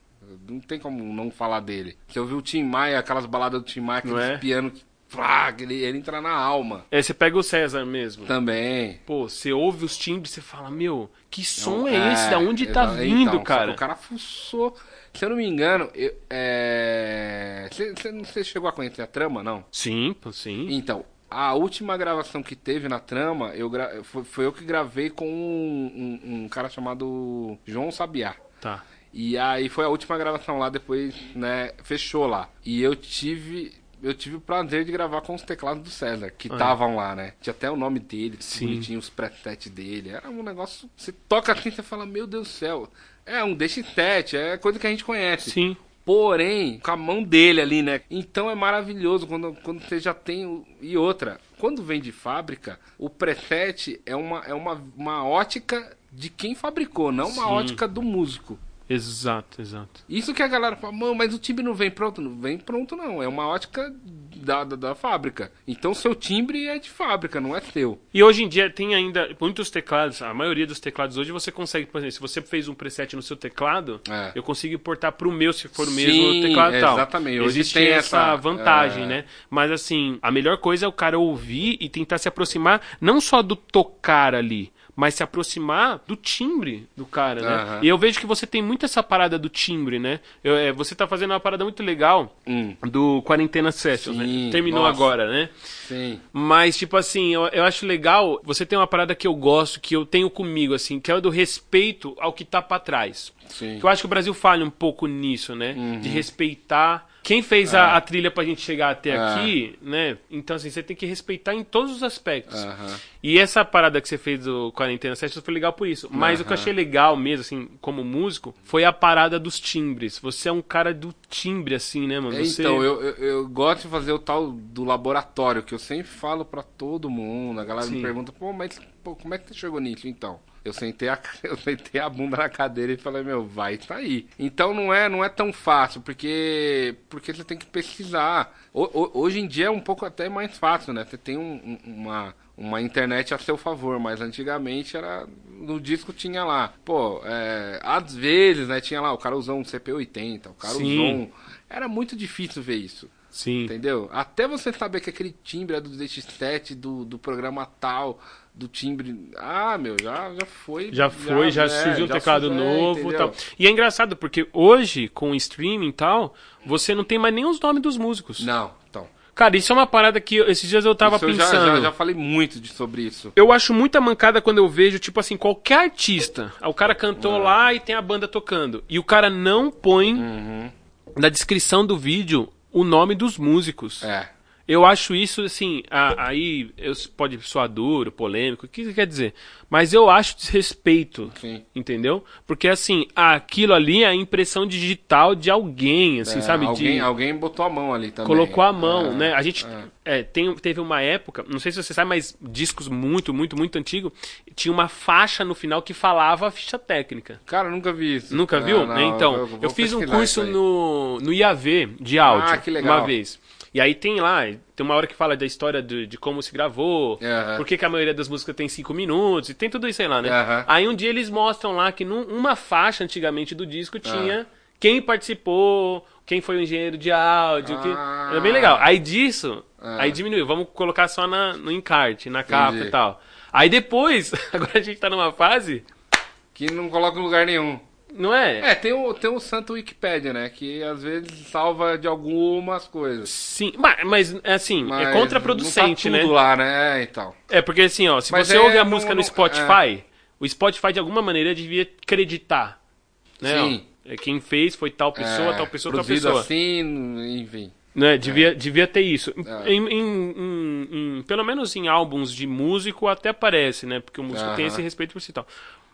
Não tem como não falar dele. Você ouviu o Tim Maia, aquelas baladas do Tim Maia, aqueles é? piano que. Frá, ele, ele entra na alma. É, você pega o César mesmo. Também. Pô, você ouve os timbres e você fala, meu, que som Não, é, esse? Da onde tá exa- vindo, então, cara? O cara fuçou. Se eu não me engano, eu- é... você, você- chegou a conhecer a trama, não? Sim, sim. Então, a última gravação que teve na trama, eu gra... foi, foi eu que gravei com um, um- um cara chamado João Sabiá. Tá. E aí foi a última gravação lá, depois, né, fechou lá. E eu tive eu tive o prazer de gravar com os teclados do César, que estavam lá, né? Tinha até o nome dele, Sim. tinha os presets dele. Era um negócio. Você toca assim, você fala, meu Deus do céu. É um DX7, é coisa que a gente conhece. Sim. Porém, com a mão dele ali, né? Então é maravilhoso quando, quando você já tem. o- E outra, quando vem de fábrica, o preset é uma, é uma, uma ótica de quem fabricou, não uma Sim. ótica do músico. Exato, exato. Isso que a galera fala, "Mano, mas o timbre não vem pronto. Não vem pronto, não. É uma ótica da, da, da fábrica. Então seu timbre é de fábrica, não é seu. E hoje em dia tem ainda muitos teclados, a maioria dos teclados hoje você consegue, por exemplo, se você fez um preset no seu teclado, É. eu consigo importar pro meu se for o mesmo teclado e tal. exatamente. Hoje Existe tem essa essa- vantagem, é. né? Mas assim, a melhor coisa é o cara ouvir e tentar se aproximar não só do tocar ali, mas se aproximar do timbre do cara, né? Aham. E eu vejo que você tem muito essa parada do timbre, né? Eu- é, você tá fazendo uma parada muito legal Hum. do Quarentena Sessions, Sim, né? Terminou nossa. agora, né? Sim. Mas, tipo assim, eu, eu acho legal. Você tem uma parada que eu gosto, que eu tenho comigo, assim, que é o do respeito ao que tá pra trás. Sim. Que eu acho que o Brasil falha um pouco nisso, né? Uhum. De respeitar. Quem fez a, a trilha pra gente chegar até É. aqui, né? Então, assim, você tem que respeitar em todos os aspectos. E essa parada que você fez do Quarentena Sessions foi legal por isso. Mas o que eu achei legal mesmo, assim, como músico, foi a parada dos timbres. Você é um cara do timbre, assim, né, mano? É, Você... Então, eu, eu, eu gosto de fazer o tal do laboratório, que eu sempre falo pra todo mundo. A galera Sim. me pergunta, pô, mas pô, como é que você chegou nisso então? Eu sentei, a, eu sentei a bunda na cadeira e falei, meu, vai sair. Então não é, não é tão fácil, porque, porque você tem que pesquisar. O- hoje em dia é um pouco até mais fácil, né? Você tem um- uma, uma internet a seu favor, mas antigamente era. No disco tinha lá. Pô, é, às vezes, né, tinha lá, o cara usou um CP80, o cara Sim. usou um. Era muito difícil ver isso. Sim. Entendeu? Até você saber que aquele timbre é do DX7, do, do programa tal, do timbre. Ah, meu, já, já foi. Já foi, já, é, surgiu um já teclado surgiu, é, novo e entendeu? tal. E é engraçado, porque hoje, com o streaming e tal, você não tem mais nem os nomes dos músicos. Não, então. Cara, isso é uma parada que esses dias eu tava Isso eu já- pensando. já, já falei muito de, sobre isso. Eu acho muita mancada quando eu vejo, tipo assim, qualquer artista. O cara cantou lá e tem a banda tocando. E o cara não põe Uhum. na descrição do vídeo o nome dos músicos. É. Eu acho isso, assim, a- aí eu, pode soar duro, polêmico, o que você quer dizer? Mas eu acho desrespeito, Sim. entendeu? Porque, assim, aquilo ali é a impressão digital de alguém, assim, É, sabe? alguém, de, alguém botou a mão ali também. colocou a mão, É, né? A gente é. é, tem, teve uma época, não sei se você sabe, mas discos muito, muito, muito antigo, tinha uma faixa no final que falava a ficha técnica. Cara, nunca vi isso. Nunca viu? Não, não, então, eu eu, fiz um curso no, no IAV de áudio Ah, que legal. uma vez. E aí tem lá, tem uma hora que fala da história de, de como se gravou, Aham. por que, a maioria das músicas tem cinco minutos, e tem tudo isso aí lá, né? Aí um dia eles mostram lá que numa faixa antigamente do Ah. disco tinha quem participou, quem foi o engenheiro de áudio, que... Ah. era bem legal. Aí disso, Ah. aí diminuiu, vamos colocar só na, no encarte, na capa Entendi. e tal. Aí depois, agora a gente tá numa fase, Que não coloca em lugar nenhum. Não é? É, tem o, tem o santo Wikipedia, né? Que às vezes salva de algumas coisas. Sim, mas, mas assim, Mas é contraproducente, não tá né? tudo lá, né? É, então. É porque assim, ó, se Mas você é, ouve a não- música no não- Spotify, o Spotify de alguma maneira devia acreditar. Né? Sim. ó, é quem fez foi tal pessoa, É, tal pessoa, tal pessoa. assim, enfim. Né? Devia, devia ter isso. É. Em, em- em- pelo menos em álbuns de músico até parece, né? Porque o músico tem esse respeito por si e tal.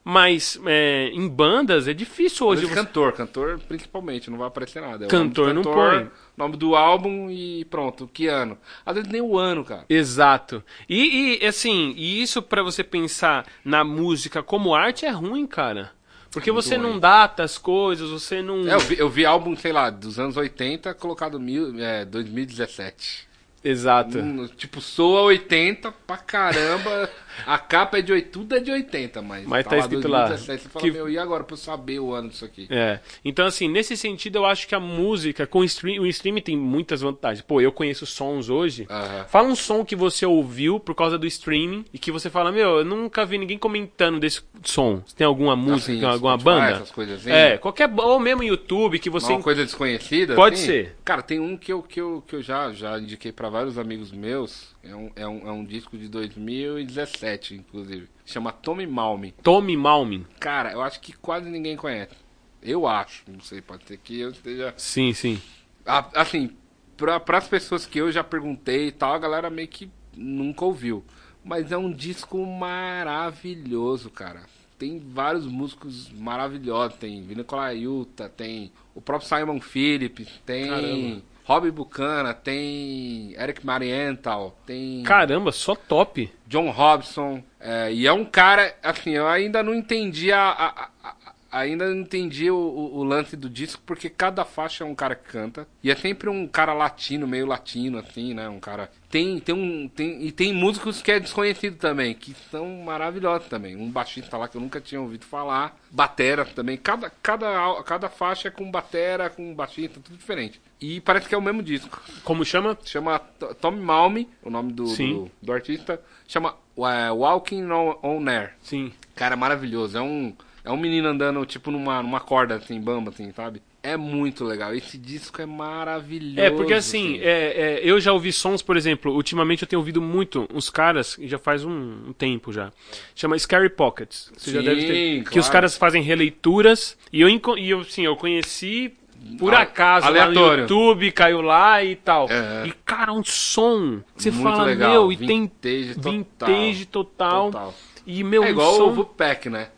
Mas é, em bandas é difícil hoje. Você- cantor, cantor principalmente, não vai aparecer nada. É Cantor não cantor, põe. Nome do álbum e pronto, que ano. Às vezes nem o ano, cara. Exato. E, e, assim, e isso pra você pensar na música como arte é ruim, cara. Porque Muito você não data as coisas, você não. É, eu, vi, eu vi álbum, sei lá, dos anos 80, colocado mil, é, 2017. Exato. Hum, tipo, soa 80 pra caramba. A capa é de 80, tudo é de 80, mas, Mas tá escrito lá. 2017. Você fala, Que- meu, e agora pra eu saber o ano disso aqui? É. Então, assim, nesse sentido, eu acho que a música, com o stream, o streaming tem muitas vantagens. Pô, eu conheço sons hoje. Fala um som que você ouviu por causa do streaming e que você fala, meu, eu nunca vi ninguém comentando desse som. Você tem alguma música, Assim, alguma Spotify, banda? essas coisas assim? É, qualquer. Ou mesmo YouTube que você. Uma coisa desconhecida? Pode assim? ser. Cara, tem um que eu, que eu, que eu já, já indiquei pra vários amigos meus. É um, é, um, é um disco de 2017, inclusive. Chama Tommy Malme. Tommy Malmin. Cara, eu acho que quase ninguém conhece. Eu acho, não sei, pode ser que eu esteja. Sim, sim. A- Assim, para as pessoas que eu já perguntei e tal, a galera meio que nunca ouviu. Mas é um disco maravilhoso, cara. Tem vários músicos maravilhosos. Tem Vini Colaiuta, tem o próprio Simon Phillips, tem Caramba. Robbie Bucana, tem Eric Marienthal, tem Caramba, só top. John Robson. é, e é um cara, assim, eu ainda não entendi a- a- ainda não entendi o, o- o lance do disco, porque cada faixa é um cara que canta. E é sempre um cara latino, meio latino, assim, né? Um cara. Tem, tem um. Tem, e tem músicos que é desconhecido também, que são maravilhosos também. Um baixista lá que eu nunca tinha ouvido falar. Batera também. Cada, cada, cada faixa é com batera, com baixista, tudo diferente. E parece que é o mesmo disco. Como chama? Chama Tommy Malme, o nome do, do, do artista. Chama é, Walking on, on Air. Sim. Cara, é maravilhoso. É um, é um menino andando, tipo, numa, numa corda, assim, bamba, assim, sabe? É muito legal. Esse disco é maravilhoso. É, porque assim, é, é, eu já ouvi sons, por exemplo, ultimamente eu tenho ouvido muito uns caras, já faz um, um tempo já. Chama Scary Pockets. Você já Sim, deve ter. Que claro. os caras fazem releituras. E eu, e eu, sim, eu conheci por acaso lá no aleatório. YouTube, caiu lá e tal. É. E, cara, um som que você Muito fala, legal. meu, e Vintage tem total. vintage total. Total. E, meu, É um igual som... o Vupack, né?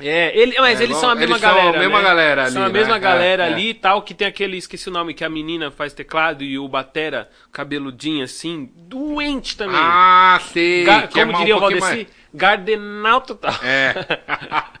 É, ele, mas É eles são a mesma eles são a galera. mesma né? galera São a ali, mesma né? galera É, é. ali e tal, que tem aquele, esqueci o nome, que a menina faz teclado e o batera cabeludinho assim, doente também. Ah, sei. Ga- é como mal- um diria o Valdeci, gardenal total. É.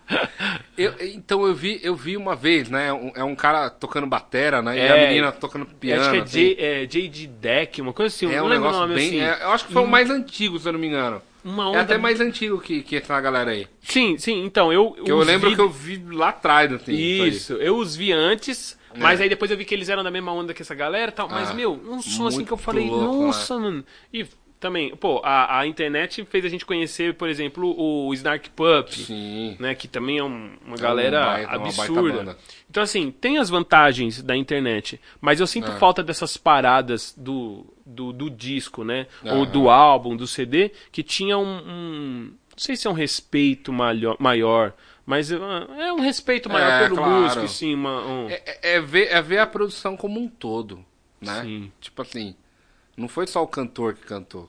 Eu- então eu vi, eu vi uma vez, né? um- é um cara tocando batera, né? e É, a menina tocando piano. acho que é, assim. J, é J.D. Deck, uma coisa assim, É não um lembro o nome bem. assim. é, eu acho que foi o mais antigo, se eu não me engano. Uma É onda... até mais antigo que, que essa galera aí. Sim, sim, então, eu... Eu lembro vi- que eu vi lá atrás, assim. aí. Isso, eu os vi antes, mas É. aí depois eu vi que eles eram da mesma onda que essa galera e tal. Mas, Ah, meu, um som assim que eu falei, louco, né? nossa, mano. E também, pô, a, a internet fez a gente conhecer, por exemplo, o Snark Pup, Sim. né? Que também é um- uma É galera um baita- uma absurda. banda. Então, assim, tem as vantagens da internet, mas eu sinto É. falta dessas paradas do, do, do disco, né? Ou Aham. do álbum, do CD, que tinha um. um- não sei se é um respeito maior, maior mas é é um respeito maior É, pelo claro. músico, sim, uma, um- É, é- é ver, é ver a produção como um todo, né? Sim. Tipo assim, não foi só o cantor que cantou.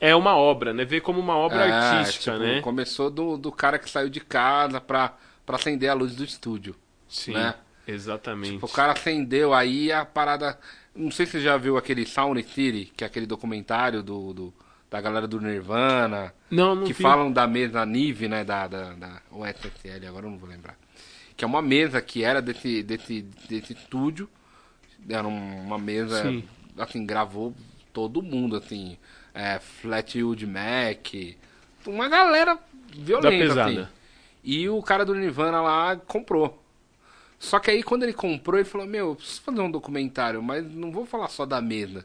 É uma obra, né? Ver como uma obra É, artística, tipo, né? Começou do, do cara que saiu de casa pra, pra acender a luz do estúdio. Sim, né? exatamente. O cara acendeu aí a parada. Não sei se você já viu aquele Sound City, que é aquele documentário do, do- da galera do Nirvana, Não, não que vi. falam da mesa Nive, né? Da, da, da ou SSL, agora eu não vou lembrar. Que é uma mesa que era desse, desse, desse estúdio. Era um- uma mesa, Sim. assim, gravou todo mundo, assim. É, Flatwood Mac. Uma galera violenta, pesada. assim. E o cara do Nirvana lá comprou. Só que aí quando ele comprou, ele falou, meu, eu preciso fazer um documentário, mas não vou falar só da mesa.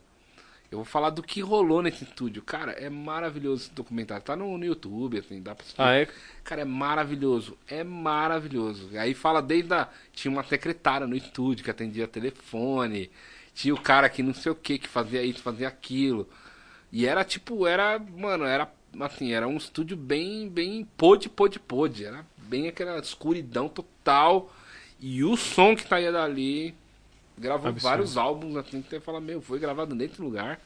Eu vou falar do que rolou nesse estúdio. Cara, é maravilhoso esse documentário. Tá no, no YouTube, assim, dá pra assistir. Ah, é? Cara, é maravilhoso. É maravilhoso. Aí fala desde a... Tinha uma secretária no estúdio que atendia telefone. Tinha o cara que não sei o que, que fazia isso, fazia aquilo. E era tipo, era, mano, era assim, era um estúdio bem, bem pôde, pôde, pôde. Era bem aquela escuridão total. E o som que saía dali gravou Absurdo. vários álbuns assim que você fala, meu, foi gravado nesse lugar.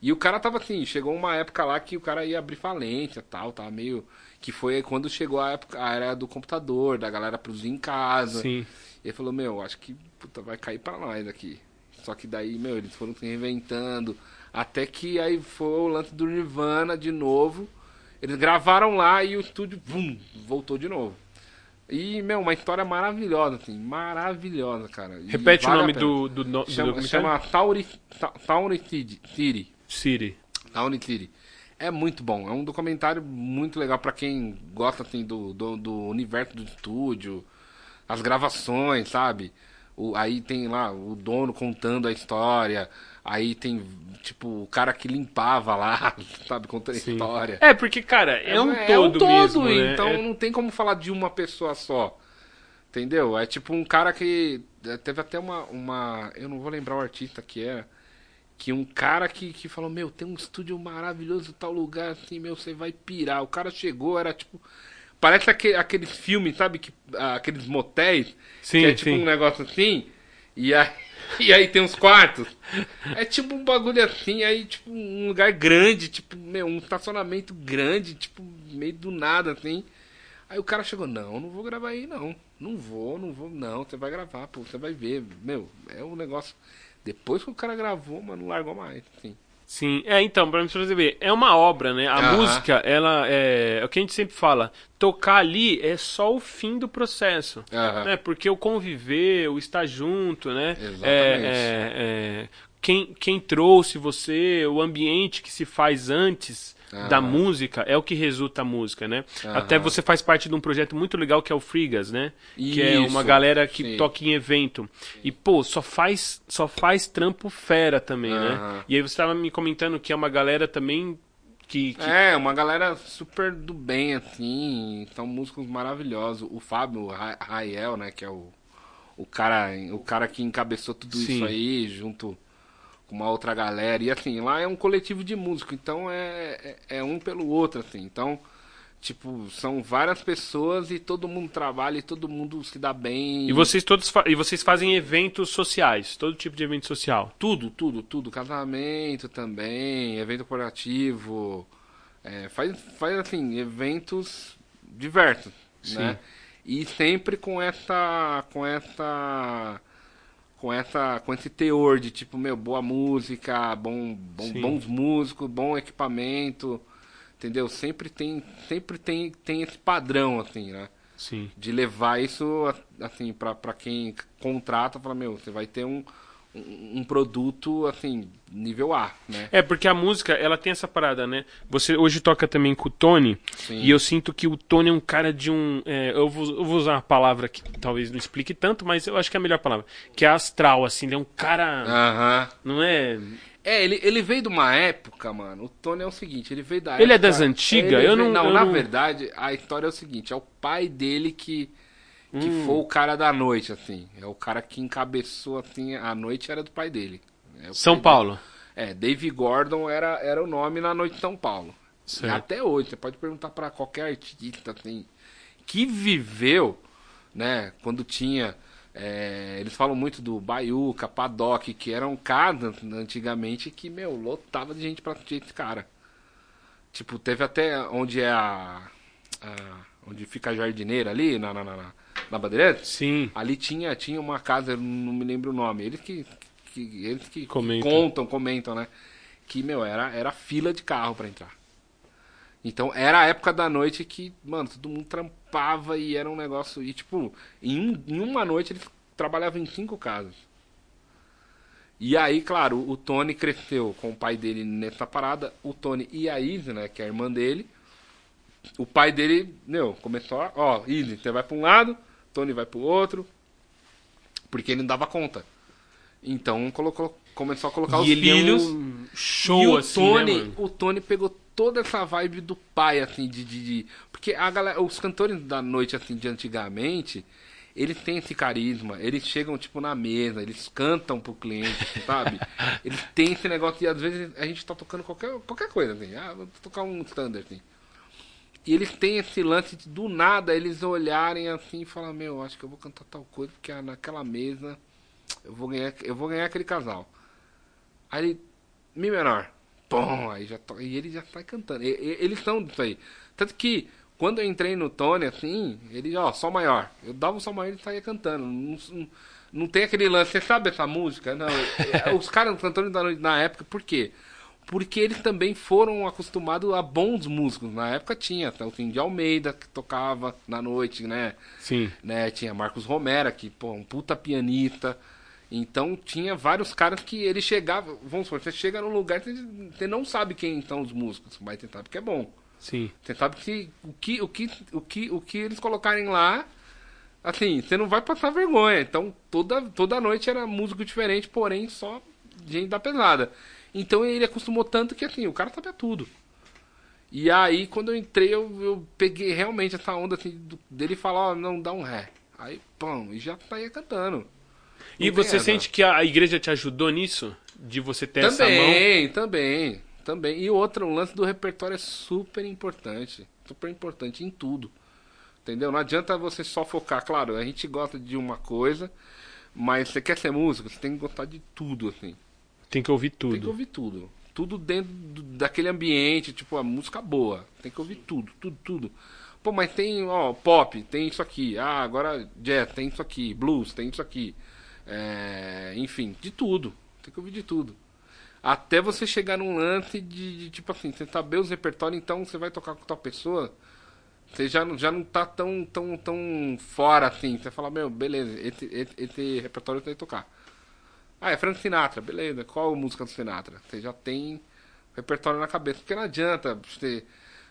E o cara tava assim, chegou uma época lá que o cara ia abrir falência e tal, tava meio. Que foi quando chegou a época, a era do computador, da galera produzir em casa. Sim. E ele falou, meu, acho que puta, vai cair pra nós aqui. Só que daí, meu, eles foram se reinventando. Até que aí foi o lance do Nirvana de novo. Eles gravaram lá e o estúdio, bum, voltou de novo. E, meu, uma história maravilhosa, assim, maravilhosa, cara. E Repete o vale a nome do, do, do Chama, documentário? chama Tauri, Ta- Tauri City. City. City. Town City. É muito bom. É um documentário muito legal pra quem gosta assim, do, do, do universo do estúdio, as gravações, sabe? O, aí tem lá o dono contando a história. Aí tem, tipo, o cara que limpava lá, sabe, contando a Sim. história. É, porque, cara, é, um todo mesmo, né? então É- não tem como falar de uma pessoa só. Entendeu? É tipo um cara que. é, Teve até uma. uma eu não vou lembrar o artista que era. Que um cara que, que falou: Meu, tem um estúdio maravilhoso tal lugar, assim, meu, você vai pirar. O cara chegou, era tipo. Parece aquele, aqueles filmes, sabe? Que, ah, aqueles motéis. Sim, que é tipo sim. um negócio assim. E aí, e aí tem uns quartos. É tipo um bagulho assim, aí tipo um lugar grande, tipo, meu, um estacionamento grande, tipo, meio do nada, assim. Aí o cara chegou, não, não vou gravar aí, não. Não vou, não vou, não. Você vai gravar, pô, você vai ver. Meu, é um negócio. Depois que o cara gravou, mano, não largou mais, assim. Sim, é então, pra você ver, é uma obra, né? A música, ela é, é o que a gente sempre fala, tocar ali é só o fim do processo, né? Porque o conviver, o estar junto, né? Exatamente. É, é, é, quem, quem trouxe você, o ambiente que se faz antes da Aham. música é o que resulta a música, né? Até você faz parte de um projeto muito legal que é o Frigas, né? Que é uma Isso, galera que sim. toca em evento. E, pô, só faz, só faz trampo fera também, né? E aí você estava me comentando que é uma galera também que. que- É, uma galera super do bem, assim. São músicos maravilhosos. O Fábio Ra- Rael, né, que é o, o, cara, o cara que encabeçou tudo Sim. isso aí, junto com uma outra galera. E assim, lá é um coletivo de músicos, então é, é, é um pelo outro, assim. Então, tipo, são várias pessoas e todo mundo trabalha e todo mundo se dá bem. E vocês todos e vocês fazem eventos sociais, todo tipo de evento social. Tudo, tudo, tudo. Casamento também, evento corporativo. É, faz, faz assim, eventos diversos, Sim. né? E sempre com essa. com essa. Com essa. com esse teor de tipo, meu, boa música, bom, bom bons músicos, bom equipamento. Entendeu? Sempre tem. Sempre tem, tem esse padrão, assim, né? Sim. de levar isso assim para para quem contrata fala meu você vai ter um, um produto assim nível A né É, porque a música, ela tem essa parada, né? Você hoje toca também com o Tony, Sim. e eu sinto que o Tony é um cara de um. é, eu, vou, eu vou usar uma palavra que talvez não explique tanto, mas eu acho que é a melhor palavra. Que é astral, assim, ele é um cara. Aham. Não é. é ele, ele veio de uma época mano o Tony é o seguinte ele veio da Ele é época- das antigas? Eu veio- não- eu na não- verdade a história é o seguinte é o pai dele que que Hum. foi o cara da noite assim é o cara que encabeçou assim a noite era do pai dele É São pai Paulo. dele. É, Dave Gordon era, era o nome na noite de São Paulo. Certo. até hoje, você pode perguntar pra qualquer artista assim, que viveu, né, quando tinha. é, eles falam muito do Baiuca, Paddock, que eram casas antigamente que, meu, lotava de gente pra assistir esse cara. Tipo, teve até onde é a. a- onde fica a jardineira ali, na, na, na, na- na Bandeirantes. Sim. Ali tinha, tinha uma casa, não me lembro o nome. Eles que, que- eles que Comentam. contam, comentam, né? Que, meu, era, era fila de carro pra entrar. Então era a época da noite que, mano, todo mundo trampava e era um negócio. E tipo, em, um- em uma noite eles trabalhavam em cinco casas. E aí, claro, o Tony cresceu com o pai dele nessa parada. O Tony e a Izzy, né, que é a irmã dele. O pai dele, meu, começou a. Ó, Izzy, você vai pra um lado, Tony vai pro outro. Porque ele não dava conta. Então colocou, começou a colocar os e ele filhos. é um show e o assim, Tony, né, o Tony pegou toda essa vibe do pai, assim, de. de, de- porque a galera, os cantores da noite, assim, de antigamente, eles têm esse carisma, eles chegam, tipo, na mesa, eles cantam pro cliente, sabe? Eles têm esse negócio, e às vezes a gente tá tocando qualquer, qualquer coisa, assim, ah, vou tocar um standard, assim. E eles têm esse lance de, do nada, eles olharem assim e falar, meu, acho que eu vou cantar tal coisa, porque naquela mesa eu vou ganhar, eu vou ganhar aquele casal. Aí ele, Mi menor. Pum, aí já to... E ele já sai cantando. E- e- eles são disso aí. Tanto que quando eu entrei no Tony, assim, ele, ó, Sol maior. Eu dava o Sol maior e ele saía cantando. Não, não, não tem aquele lance, você sabe essa música? Não. Os caras cantando noite na época, por quê? Porque eles também foram acostumados a bons músicos. Na época tinha, até o Tim de Almeida, que tocava na noite, né? Sim. né? Tinha Marcos Romera, que, pô, um puta pianista. Então tinha vários caras que ele chegava. Vamos supor, você chega num lugar você, você não sabe quem são os músicos, mas você sabe que é bom. Sim. Você sabe que o que, o que, o que, o que eles colocarem lá, assim, você não vai passar vergonha. Então toda, toda noite era músico diferente, porém só gente da pesada. Então ele acostumou tanto que assim, o cara sabia tudo. E aí quando eu entrei, eu, eu peguei realmente essa onda assim, do- dele falar, ó, não, dá um ré. Aí, pão, e já saía cantando. E Não você essa. sente que a igreja te ajudou nisso? De você ter essa mão? Também, também, também. E outra, o lance do repertório é super importante. Super importante em tudo. Entendeu? Não adianta você só focar. Claro, a gente gosta de uma coisa, mas você quer ser músico, você tem que gostar de tudo, assim. Tem que ouvir tudo. Tem que ouvir tudo. Tudo dentro daquele ambiente, tipo, a música boa. Tem que ouvir tudo, tudo, tudo. Pô, mas tem, ó, pop, tem isso aqui. Ah, agora jazz, tem isso aqui. Blues, tem isso aqui. É, enfim, de tudo. Tem que ouvir de tudo. Até você chegar num lance de, de tipo assim, você saber os repertórios, então você vai tocar com tal pessoa. Você já, já não tá tão, tão, tão fora assim. Você fala, meu, beleza, esse, esse, esse repertório tem que tocar. Ah, é Frank Sinatra, beleza. Qual a música do Sinatra? Você já tem repertório na cabeça. Porque não adianta você.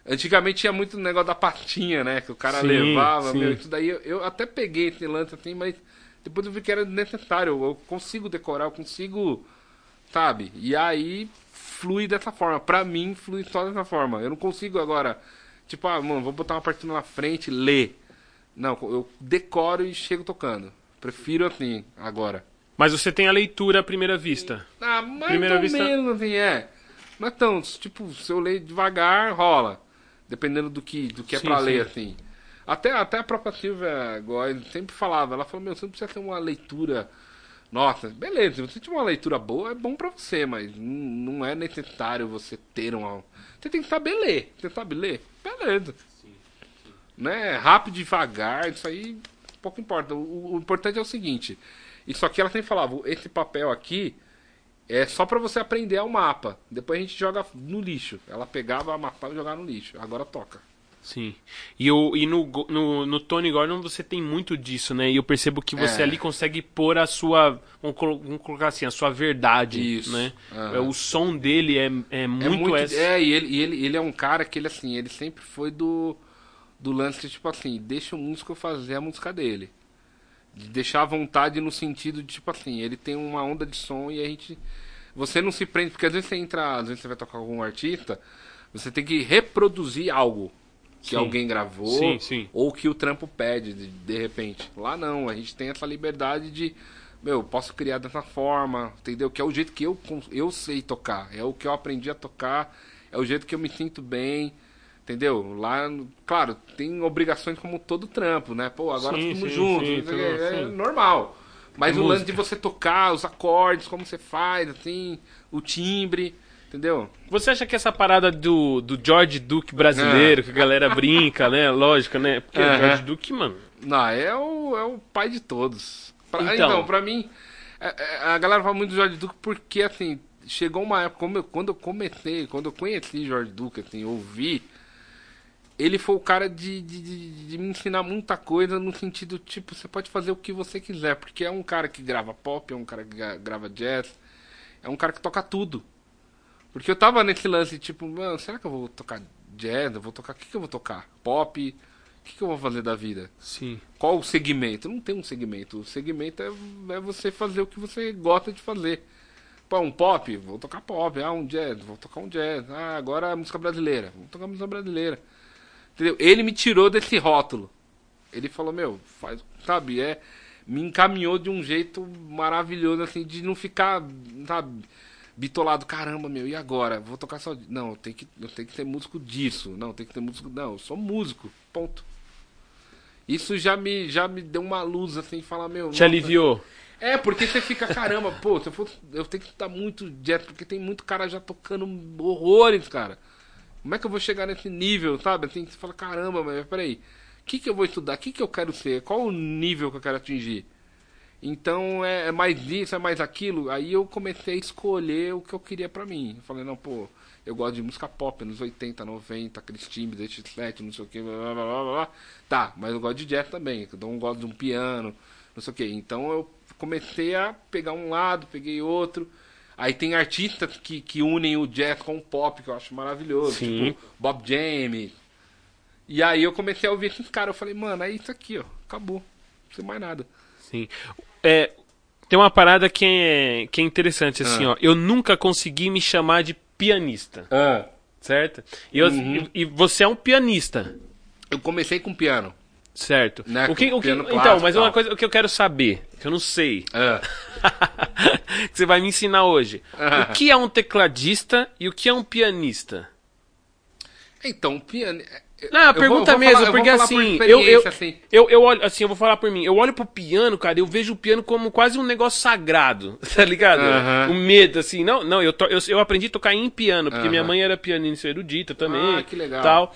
Antigamente tinha muito negócio da patinha, né? Que o cara Sim, levava, sim. meu, isso daí eu, eu até peguei esse lance assim, mas depois eu vi que era necessário. Eu consigo decorar, eu consigo. Sabe? E aí flui dessa forma. Pra mim, flui só dessa forma. Eu não consigo agora. Tipo, ah, mano, vou botar uma partida na frente, ler. Não, eu decoro e chego tocando. Prefiro assim, agora. Mas você tem a leitura à primeira vista. Ah, mais Primeira ou vista- menos, assim, é. Não é tão, tipo, se eu ler devagar, rola. Dependendo do que, do que é Sim, pra sim. ler, assim. Até, até a própria Silvia Góes sempre falava, ela falou, meu, você não precisa ter uma leitura... Nossa, beleza, se você tiver uma leitura boa, é bom pra você, mas não é necessário você ter uma... Você tem que saber ler. Você sabe ler? Beleza. Né? Rápido, devagar, isso aí pouco importa. O, o importante é o seguinte, isso aqui ela sempre falava, esse papel aqui é só pra você aprender o mapa. Depois a gente joga no lixo. Ela pegava a mapa e jogava no lixo. Agora toca. Sim. E, o, e no, no, no Tony Gordon você tem muito disso, né? E eu percebo que você É. ali consegue pôr a sua. Vamos colo- vamos colocar assim, a sua verdade. Isso. né? É, O som dele é, é muito. É muito. essa- É, e ele, e ele, ele é um cara que ele assim, ele sempre foi do. Do lance que, tipo assim, deixa o músico fazer a música dele. De deixar à vontade no sentido de, tipo assim, ele tem uma onda de som e a gente. Você não se prende, porque às vezes você entra, às vezes você vai tocar com algum artista, você tem que reproduzir algo que Sim. alguém gravou Sim, sim. ou que o trampo pede de, de repente. Lá não, a gente tem essa liberdade de, meu, posso criar dessa forma, entendeu? Que é o jeito que eu, eu sei tocar, é o que eu aprendi a tocar, é o jeito que eu me sinto bem, entendeu? Lá, claro, tem obrigações como todo trampo, né? Pô, agora Sim, estamos juntos, sim, o tudo é assim. normal. Mas É o lance de você tocar, os acordes, como você faz, assim, o timbre, entendeu? Você acha que essa parada do, do George Duke brasileiro, que a galera brinca, né? Lógico, né? Porque o Aham. George Duke, mano. Não, é o, é o pai de todos. Pra- Então. então, pra mim, é- é- a galera fala muito do Jorge Duque porque, assim, chegou uma época, como eu- quando eu comecei, quando eu conheci Jorge Duque, assim, ouvi, ele foi o cara de, de, de, me ensinar muita coisa no sentido, tipo, você pode fazer o que você quiser, porque é um cara que grava pop, é um cara que gra- grava jazz, é um cara que toca tudo. Porque eu tava nesse lance, tipo, mano, será que eu vou tocar jazz? Eu vou tocar, o que, que eu vou tocar? Pop? O que, que eu vou fazer da vida? Sim. Qual o segmento? Não tem um segmento. O segmento é, é você fazer o que você gosta de fazer. Pô, um pop, vou tocar pop. Ah, um jazz, vou tocar um jazz. Ah, agora música brasileira, vou tocar música brasileira. Entendeu? Ele me tirou desse rótulo. Ele falou, meu, faz, sabe, é, me encaminhou de um jeito maravilhoso, assim, de não ficar, sabe, bitolado, caramba, meu, e agora? Vou tocar só. Não, eu tenho que, eu tenho que ser músico disso. Não, tenho que ser músico. Não, eu sou músico. Ponto. Isso já me, já me deu uma luz, assim, falar, meu. Te nossa, aliviou. é, porque você fica, caramba, pô, se eu, for, eu tenho que estar muito jazz, porque tem muito cara já tocando horrores, cara. Como é que eu vou chegar nesse nível, sabe? Assim, você fala, caramba, mas peraí, o que, que eu vou estudar? O que, que eu quero ser? Qual o nível que eu quero atingir? Então é, é mais isso, é mais aquilo. Aí eu comecei a escolher o que eu queria pra mim. Eu falei, não, pô, eu gosto de música pop, nos 80, 90, aqueles esse set, não sei o que, blá, blá, blá, blá. Tá, mas eu gosto de jazz também, eu não gosto de um piano, não sei o que. Então eu comecei a pegar um lado, peguei outro. Aí tem artistas que, que unem o jazz com o pop, que eu acho maravilhoso. Sim. Tipo, Bob James. E aí eu comecei a ouvir esses caras. Eu falei, mano, é isso aqui, ó. Acabou. Não sei mais nada. Sim. É, tem uma parada que é, que é interessante, assim, Ah. ó. Eu nunca consegui me chamar de pianista, Ah. certo? E, eu- Uhum. e- e você é um pianista, Eu comecei com piano. Certo? Né, o que, o que, então, clássico mas uma tal. coisa que eu quero saber, que eu não sei, Ah. que você vai me ensinar hoje. Ah. O que é um tecladista e o que é um pianista? Então, piano. Não, a pergunta vou- mesmo, falar- eu vou porque por assim, eu, assim. eu, eu olho, assim, eu vou falar por mim, eu olho pro piano, cara, eu vejo o piano como quase um negócio sagrado, tá ligado? Aham. O medo, assim, não, não, eu, to- eu, eu aprendi a tocar em piano, porque Aham. minha mãe era pianista erudita também, Ah, que legal. tal.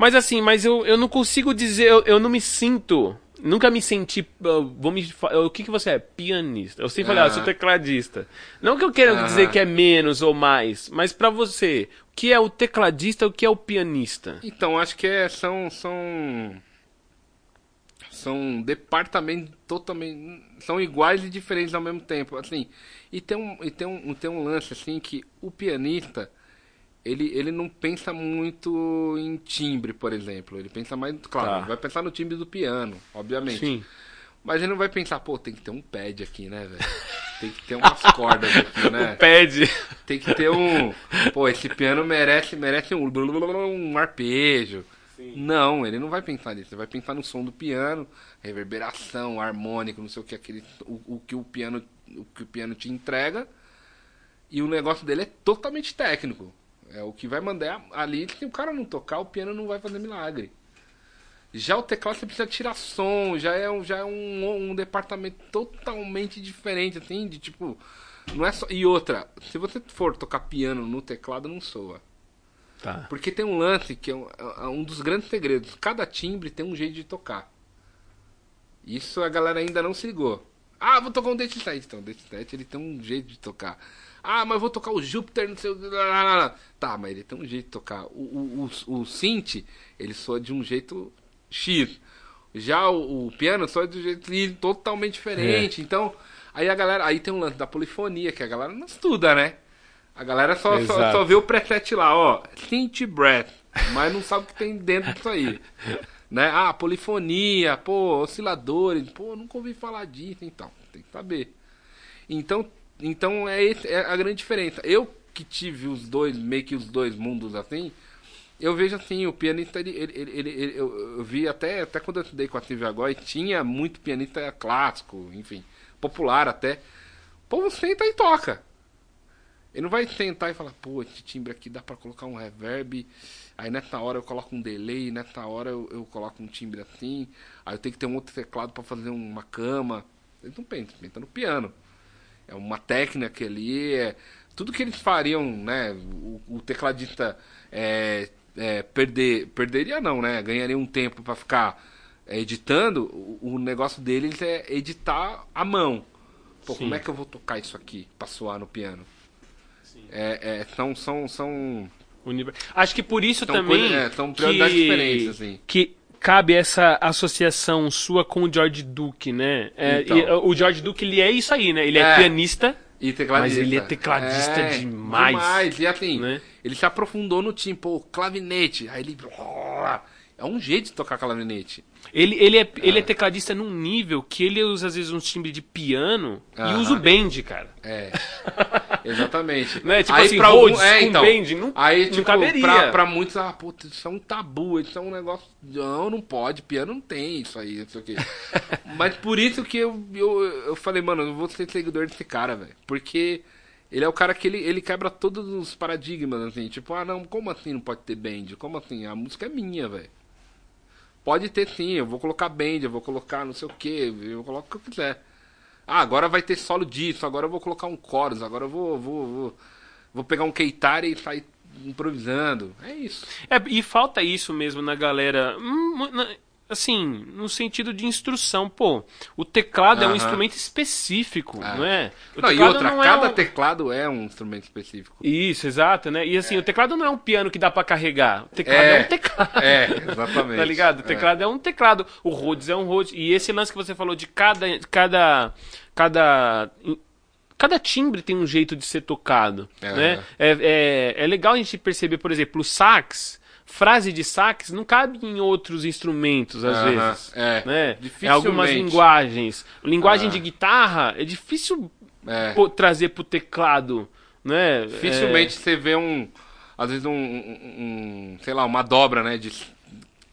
Mas assim, mas eu, eu não consigo dizer, eu, eu não me sinto, nunca me senti, vou me, o que que você é? Pianista. Eu sempre falei, ah, sou Aham. tecladista. Não que eu queira Aham. dizer que é menos ou mais, mas pra você, o que é o tecladista o que é o pianista? Então, acho que é, são. São. São departamentos totalmente. São iguais e diferentes ao mesmo tempo. Assim, e tem um, e tem um, tem um lance assim que o pianista. Ele, ele não pensa muito em timbre, por exemplo. Ele pensa mais. Claro, Tá. ele vai pensar no timbre do piano, obviamente. Sim. Mas ele não vai pensar, pô, tem que ter um pad aqui, né, velho? Tem que ter umas cordas aqui, né? Pede. Tem que ter um. Pô, esse piano merece, merece um, um arpejo. Não, ele não vai pensar nisso. Ele vai pensar no som do piano, reverberação, harmônico, não sei o que aquele, o, o que o piano, o que o piano te entrega. E o negócio dele é totalmente técnico. É o que vai mandar ali. Se o cara não tocar, o piano não vai fazer milagre. Já o teclado você precisa tirar som, já é, um, já é um, um departamento totalmente diferente, assim, de tipo. Não é só. E outra, se você for tocar piano no teclado, não soa. Tá. Porque tem um lance que é um, é um dos grandes segredos. Cada timbre tem um jeito de tocar. Isso a galera ainda não se ligou. Ah, vou tocar um Date 7. Então, o Date 7 ele tem um jeito de tocar. Ah, mas eu vou tocar o Júpiter, não sei o. Tá, mas ele tem um jeito de tocar. O, o, o, o synth, ele soa de um jeito X. Já o, o piano soa de um jeito Y totalmente diferente. Então, aí a galera. Aí tem um lance da polifonia, que a galera não estuda, né? A galera só, só, só vê o preset lá, ó. Synth breath. Mas não sabe o que tem dentro disso aí. Né? Ah, polifonia, pô, osciladores. Pô, nunca ouvi falar disso, então. Tem que saber. Então, então é, é a grande diferença. Eu que tive os dois, meio que os dois mundos assim, eu vejo assim, o pianista, ele, ele, ele, ele- eu, eu vi até, até quando eu estudei com a Silvia Goy, tinha muito pianista clássico, enfim, popular até. Pô, você senta e toca. Ele não vai sentar e falar, pô, esse timbre aqui dá pra colocar um reverb, aí nessa hora eu coloco um delay, nessa hora eu, eu coloco um timbre assim, aí eu tenho que ter um outro teclado pra fazer uma cama. Eles não pensam, pensam no piano. É uma técnica ali, é tudo que eles fariam, né? O, o tecladista é, é, perder, perderia não, né? Ganharia um tempo pra ficar é, editando. O, o negócio deles é editar à mão. Pô, Sim. como é que eu vou tocar isso aqui pra soar no piano? É, é, são, são, são Acho que por isso também coisas- é, são prioridades que, diferentes, assim. que cabe essa associação sua com o George Duke, né? É, Então. e, o George Duke ele é isso aí, né? Ele é, É. pianista, E tecladista. Mas ele é tecladista demais. Demais. E assim, Né? ele se aprofundou no time, pô, clavinete. Aí ele. É um jeito de tocar clavinete. ele, ele, é, ele é tecladista num nível que ele usa às vezes um timbre de piano e Aham. usa o bend, cara. É. Exatamente. Né? Tipo aí assim, pra Rhodes algum, é, então, bend, não- aí, não tipo, caberia. Pra, pra muitos, ah, puta, isso é um tabu, isso é um negócio. Não, não pode, piano não tem isso aí, não sei o quê. Mas por isso que eu, eu, eu falei, mano, eu vou ser seguidor desse cara, velho. Porque ele é o cara que ele, ele quebra todos os paradigmas, assim, tipo, ah não, como assim não pode ter band? Como assim? A música é minha, velho. Pode ter sim, eu vou colocar band, eu vou colocar não sei o que, eu coloco o que eu quiser. Ah, agora vai ter solo disso, agora eu vou colocar um chorus, agora eu vou, vou, vou, vou pegar um Keitara e sair improvisando. É isso. É, e falta isso mesmo na galera. hum, assim, no sentido de instrução. Pô, o teclado é um instrumento específico, Ah. não é? O Não, e outra, não é cada um- teclado é um instrumento específico. Isso, exato, né? E assim, o teclado não é um piano que dá pra carregar. O teclado é, É, um teclado. é, exatamente. tá ligado? O É. teclado é. um teclado. O Rhodes é um Rhodes. E esse lance que você falou de cada. cada. cada. Cada timbre tem um jeito de ser tocado, É. né? É, é, é legal a gente perceber, por exemplo, o sax, frase de sax não cabe em outros instrumentos, às Aham, vezes. é. né? Dificilmente. É algumas linguagens. Linguagem Ah. de guitarra é difícil É. pô- trazer pro teclado, né? Dificilmente você vê um. Às vezes um, um- um, Sei lá, uma dobra, né? De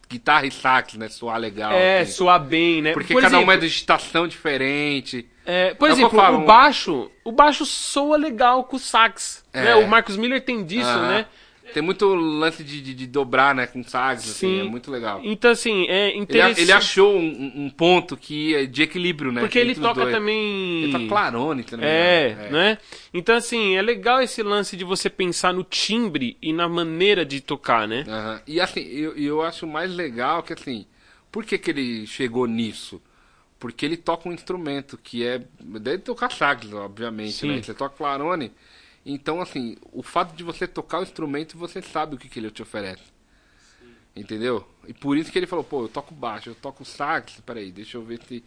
guitarra e sax, né? Soar legal. É, é assim. soar bem, né? Porque Por cada uma é exemplo, de digitação diferente. É, por É exemplo, o baixo, o baixo soa legal com o sax. É. né? O Marcos Miller tem disso, né? Tem muito lance de, de, de dobrar, né, com sax, assim, é muito legal. Então, assim, é Ele, interessante. ele achou um, um ponto que é de equilíbrio, né? Porque ele toca dois. também. Ele toca clarone também. É, né? né? Então, assim, é legal esse lance de você pensar no timbre e na maneira de tocar, né? Aham. E assim, eu, eu acho mais legal que assim, por que, que ele chegou nisso? Porque ele toca um instrumento que é. Deve tocar sax, obviamente, Sim. né? Você toca clarone. Então, assim, o fato de você tocar o instrumento, você sabe o que, que ele te oferece. Entendeu? E por isso que ele falou, pô, eu toco baixo, eu toco sax, peraí, deixa eu ver se.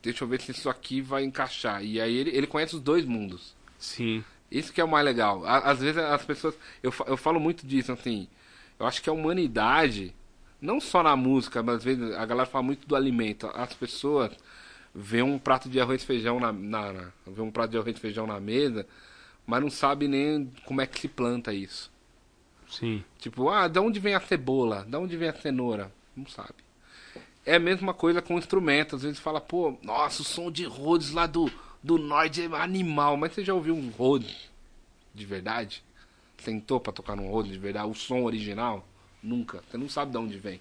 Deixa eu ver se isso aqui vai encaixar. E aí ele, ele conhece os dois mundos. Sim. Isso que é o mais legal. Às vezes as pessoas. Eu, eu falo muito disso, assim. Eu acho que a humanidade, não só na música, mas às vezes a galera fala muito do alimento. As pessoas vê um prato de arroz e feijão na, na, na- vê um prato de arroz e feijão na mesa, mas não sabe nem como é que se planta isso. Sim. Tipo, ah, de onde vem a cebola? De onde vem a cenoura? Não sabe. É a mesma coisa com instrumento. Às vezes fala, pô, nossa, o som de Rhodes lá do, do norte é animal. Mas você já ouviu um Rhodes de verdade? Sentou pra tocar num Rhodes de verdade? O som original? Nunca. Você não sabe de onde vem.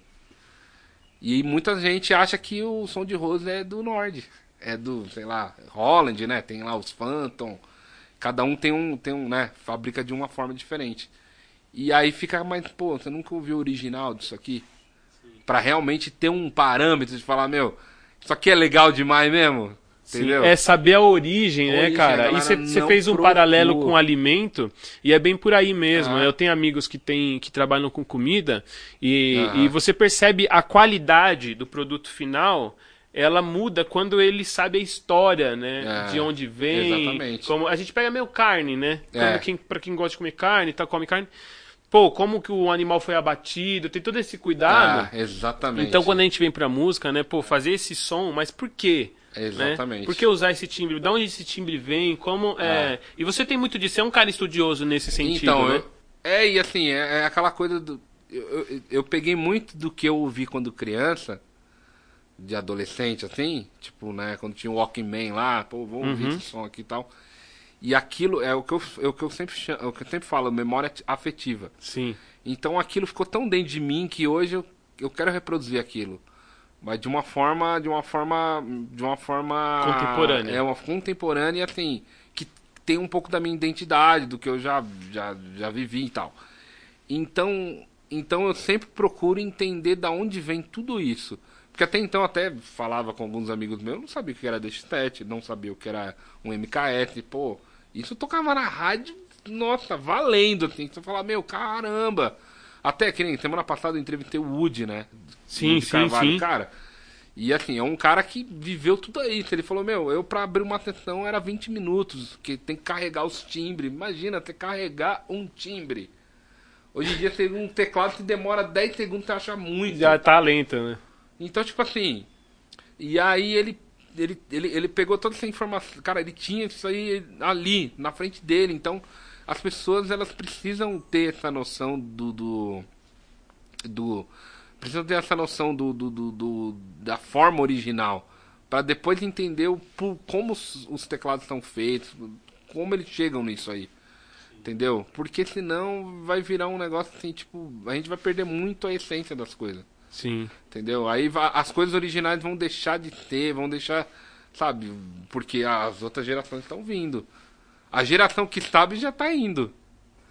E muita gente acha que o som de Rhodes é do norte. É do, sei lá, Holland, né? Tem lá os Phantom. Cada um tem um, tem um, né? Fabrica de uma forma diferente. E aí fica mais, pô, você nunca ouviu o original disso aqui? Pra realmente ter um parâmetro de falar, meu, isso aqui é legal demais mesmo. Entendeu? é saber a origem, né, Origem, a cara? E você fez um procura. paralelo com o alimento e é bem por aí mesmo. Ah. Eu tenho amigos que tem, que trabalham com comida e, Aham. e você percebe a qualidade do produto final. Ela muda quando ele sabe a história, né? É, de onde vem. exatamente. Como a gente pega meio carne, né? É. Quem, pra quem gosta de comer carne, tá, come carne. Pô, como que o animal foi abatido? Tem todo esse cuidado. Ah, exatamente. Então, quando a gente vem pra música, né, pô, fazer esse som, mas por quê? Exatamente. Né? Por que usar esse timbre? Da onde esse timbre vem? Como é... E você tem muito disso, você é um cara estudioso nesse sentido, Então, né? eu- é, e assim, é, é aquela coisa do. Eu, eu, eu peguei muito do que eu ouvi quando criança, de adolescente, assim, tipo, né, quando tinha o Walkman lá, pô, vamos ouvir Uhum. esse som aqui e tal. E aquilo é o que eu, é o que eu sempre chamo, é o que eu sempre falo, memória afetiva. Sim. Então aquilo ficou tão dentro de mim que hoje eu, eu quero reproduzir aquilo. Mas de uma forma, de uma forma, de uma forma Contemporânea. É uma contemporânea assim, que tem um pouco da minha identidade, do que eu já já, já vivi e tal. Então, então eu sempre procuro entender da onde vem tudo isso. Porque até então até falava com alguns amigos meus, eu não sabia o que era DX7, não sabia o que era um MKS, pô, isso tocava na rádio, nossa, valendo, assim, você fala, meu, caramba. Até que nem semana passada eu entrevistei o Woody, né? Sim, Woody sim, Carvalho, sim. cara. E assim, é um cara que viveu tudo isso. Ele falou, meu, eu pra abrir uma sessão era 20 minutos, que tem que carregar os timbres. Imagina, ter que carregar um timbre. Hoje em dia tem um teclado que demora 10 segundos, você acha muito. Já tá lenta, né? Então, tipo assim. E aí ele, ele, ele, ele pegou toda essa informação. Cara, ele tinha isso aí ali, na frente dele. Então, as pessoas elas precisam ter essa noção do. do, do precisam ter essa noção do, do, do, do- da forma original. Pra depois entender o, como os, os teclados são feitos, como eles chegam nisso aí. Entendeu? Porque senão vai virar um negócio assim, tipo, a gente vai perder muito a essência das coisas. Sim. Entendeu? Aí as coisas originais vão deixar de ter, vão deixar, sabe? Porque as outras gerações estão vindo. A geração que sabe já tá indo.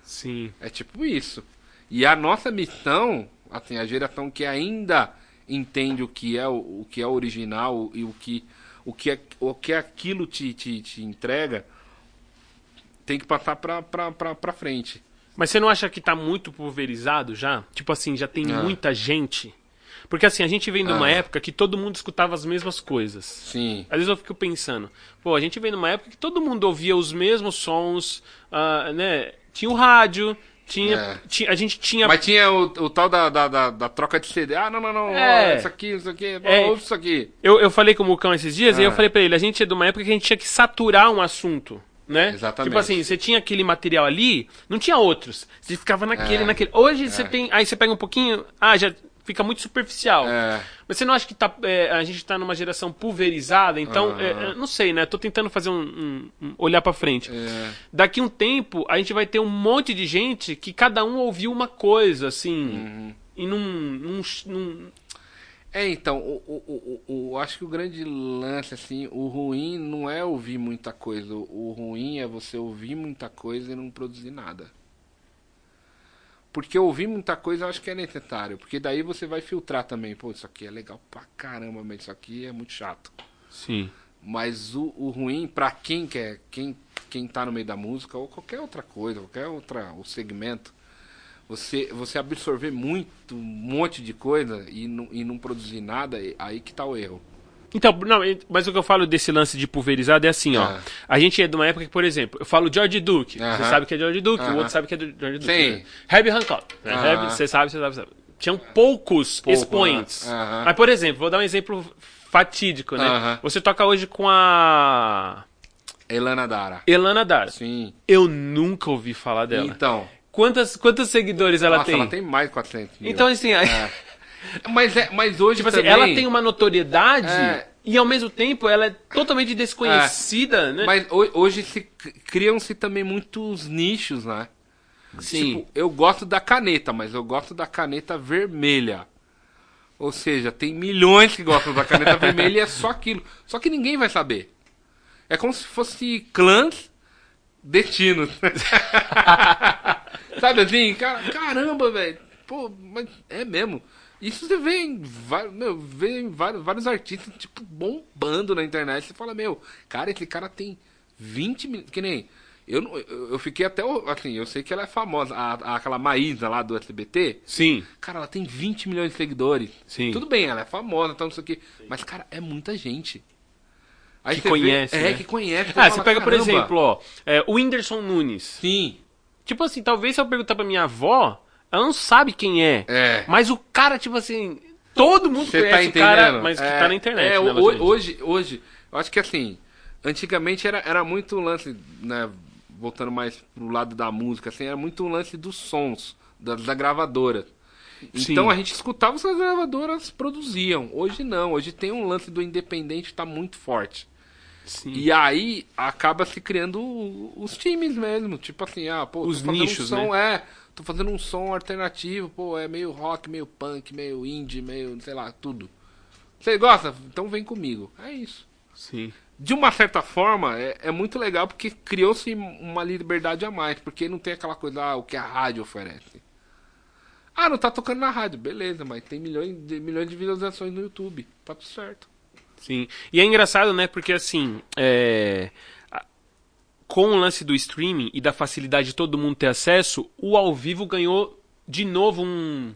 Sim. É tipo isso. E a nossa missão, assim, a geração que ainda entende o que é o, o que é original e o que o que é, o que aquilo te, te, te entrega, tem que passar pra, pra, pra, pra frente. Mas você não acha que tá muito pulverizado já? Tipo assim, já tem Ah. muita gente? Porque assim, a gente vem de uma Ah. época que todo mundo escutava as mesmas coisas. Sim. Às vezes eu fico pensando, pô, a gente vem numa época que todo mundo ouvia os mesmos sons, ah, né? Tinha o rádio, tinha, É. tinha- a gente tinha Mas tinha o, o tal da, da, da, da troca de CD. Ah, não, não, não. É. ó, Isso aqui, isso aqui. É. Ouve isso aqui. Eu, eu falei com o Mucão esses dias e eu falei pra ele, a gente é de uma época que a gente tinha que saturar um assunto, né? Exatamente. Tipo assim, você tinha aquele material ali, não tinha outros. Você ficava naquele, É. naquele. Hoje você tem, aí você pega um pouquinho, ah, já fica muito superficial. É. Mas você não acha que tá, é, a gente tá numa geração pulverizada? Então, é, é, não sei, né? Tô tentando fazer um, um- um- olhar pra frente. É. Daqui um tempo, a gente vai ter um monte de gente que cada um ouviu uma coisa, assim, Uhum. e num, num, num- É, então, o, o, o, o- eu acho que o grande lance, assim, o ruim não é ouvir muita coisa. O ruim é você ouvir muita coisa e não produzir nada. Porque ouvir muita coisa eu acho que é necessário. Porque daí você vai filtrar também. Pô, isso aqui é legal pra caramba, mas isso aqui é muito chato. Sim. Mas o, o ruim, pra quem quer, quem, quem tá no meio da música, ou qualquer outra coisa, qualquer outra o segmento, você, você absorver muito, um monte de coisa e não, e não produzir nada, aí que tá o erro. Então, não, mas o que eu falo desse lance de pulverizado é assim, ó. Ah. A gente é de uma época que, por exemplo, eu falo George Duke. Você sabe que é George Duke, o outro sabe que é George Duke. Sim. Né? Herbie Hancock. Né? Herbie, você sabe, você sabe, você sabe. Tinham poucos Pouco, expoentes. né? Aham. Mas, por exemplo, vou dar um exemplo fatídico, né? Você toca hoje com a Elana Dara. Elana Dara. Sim. Eu nunca ouvi falar dela. Então. Quantas, quantos seguidores ela nossa, tem? ela tem mais de 400 mil. Então, assim, aí- É. Mas, é, mas hoje tipo assim, também... ela tem uma notoriedade É. e ao mesmo tempo ela é totalmente desconhecida, né? Mas ho- hoje se criam-se também muitos nichos, né? Sim. Tipo, eu gosto da caneta, mas eu gosto da caneta vermelha. Ou seja, tem milhões que gostam da caneta vermelha e é só aquilo. Só que ninguém vai saber. É como se fosse clãs destinos. Sabe assim? Cara, caramba, velho. Pô, mas é mesmo. Isso você vê em, meu, vê em vários, vários artistas, tipo, bombando na internet. Você fala, meu, cara, esse cara tem 20 mil. Que nem. Eu, eu, fiquei até. Assim, eu sei que ela é famosa. A, aquela Maísa lá do SBT. Sim. Cara, ela tem 20 milhões de seguidores. Sim. Tudo bem, ela é famosa, então não sei o quê. Mas, cara, é muita gente. Aí Que você vê- conhece, É, né? que conhece. Ah, fala, você pega, por "Caramba." exemplo, ó, é, o Whindersson Nunes. Sim. Tipo assim, talvez se eu perguntar pra minha avó, ela não sabe quem é. É. Mas o cara, tipo assim, todo mundo Você conhece tá o cara, mas que É, tá na internet, é, né, ho- basicamente. hoje, hoje, eu acho que assim, antigamente era, era muito um lance, né, voltando mais pro lado da música, assim, era muito um lance dos sons, da, da gravadora. Então Sim. a gente escutava o que as gravadoras produziam. Hoje não, hoje tem um lance do independente que tá muito forte. Sim. E aí acaba se criando os times mesmo. Tipo assim, ah, pô, Os nichos, né? um som, é, tô fazendo um som alternativo, pô, é meio rock, meio punk, meio indie, meio, sei lá, tudo. Você gosta? Então vem comigo. É isso. Sim. De uma certa forma, é, é muito legal porque criou-se uma liberdade a mais, porque não tem aquela coisa, ah, o que a rádio oferece. Ah, não tá tocando na rádio, beleza, mas tem milhões de, milhões de visualizações no YouTube. Tá tudo certo. Sim. E é engraçado, né? Porque assim, é, com o lance do streaming e da facilidade de todo mundo ter acesso, o ao vivo ganhou de novo um,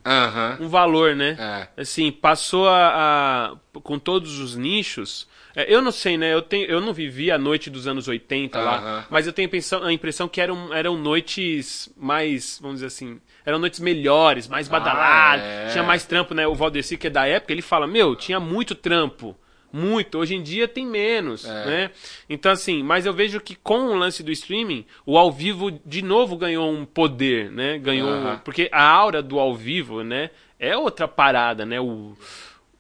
um valor, né? É. Assim, passou a, a- com todos os nichos. é, eu não sei, né? Eu, tenho, eu não vivi a noite dos anos 80 lá, mas eu tenho pensão- a impressão que eram, eram noites mais, vamos dizer assim, eram noites melhores, mais badaladas, é. tinha mais trampo, né? O Valdeci, que é da época, ele fala, meu, tinha muito trampo. Muito, hoje em dia tem menos, É. né? Então assim, mas eu vejo que com o lance do streaming, o ao vivo de novo ganhou um poder, né? Ganhou, Aham. porque a aura do ao vivo, né, é outra parada, né? O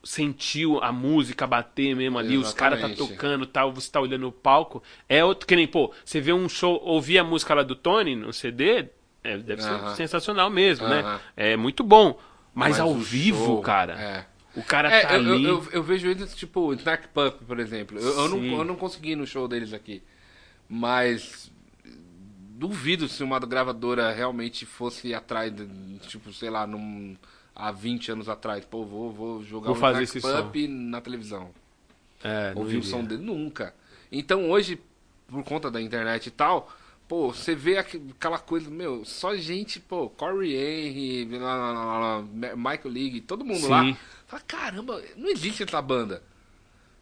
sentiu a música bater mesmo ali, os caras tá Exatamente. tocando, tal, você tá olhando o palco, é outro que nem, pô, você vê um show, ouvir a música lá do Tony no CD, é, deve ser Aham. sensacional mesmo, né? Aham. É muito bom, mas, Mas ao vivo, show, cara, é. O cara É, tá eu, eu- ali. eu, eu vejo eles, tipo, o Snark Pup, por exemplo. Eu, eu não, eu não consegui ir no show deles aqui. Mas duvido se uma gravadora realmente fosse atrás, tipo, sei lá, num, há 20 anos atrás. Pô, vou, vou jogar Vou fazer Snark esse Pup na televisão. É, Ouvir o som dele nunca. Então hoje, por conta da internet e tal, pô, você vê aqu- aquela coisa, meu, só gente, pô, Corey Henry, Michael League, todo mundo Sim. lá. Fala, caramba, não existe essa banda.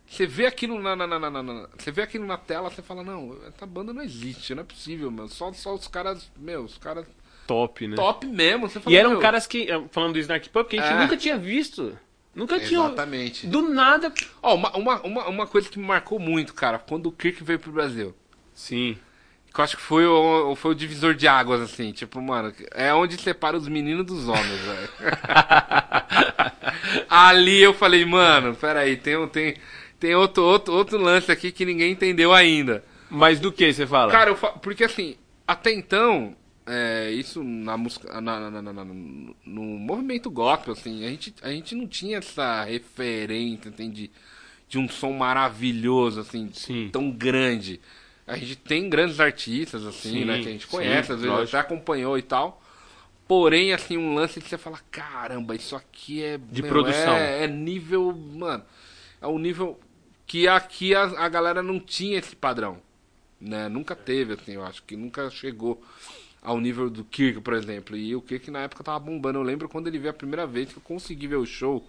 Você vê aquilo na, na, na, na- você vê aquilo na tela, você fala, não, essa banda não existe, não é possível, meu. Só, só os caras, meu, os caras top, né? top mesmo. Você fala, E eram meu, caras que, eh, falando do Snark Pup, que a gente É. nunca tinha visto. Nunca tinha. Exatamente. Do nada. Ó, uma, uma, uma, uma coisa que me marcou muito, cara, quando o Kirk veio pro Brasil. Sim. Que eu acho que foi o, foi o divisor de águas, assim. Tipo, mano, é onde separa os meninos dos homens, velho. Ali eu falei, mano, peraí, tem, tem, tem outro, outro, outro lance aqui que ninguém entendeu ainda. Mas do que você fala? Cara, eu fa- porque assim, até então, é, isso na música, na, na- na- na- no movimento gospel, assim, a gente, a gente não tinha essa referência, assim, de, de um som maravilhoso, assim, Sim. tão grande. A gente tem grandes artistas, assim, Sim, né, que a gente sim, conhece, às vezes lógico. já acompanhou e tal. Porém, assim, um lance que você fala, caramba, isso aqui é... De meu, produção. É, é nível, mano, é um nível que aqui a, a galera não tinha esse padrão né? Nunca teve, assim, eu acho que nunca chegou ao nível do Kirk, por exemplo. E o Kirk na época tava bombando. Eu lembro quando ele veio a primeira vez que eu consegui ver o show.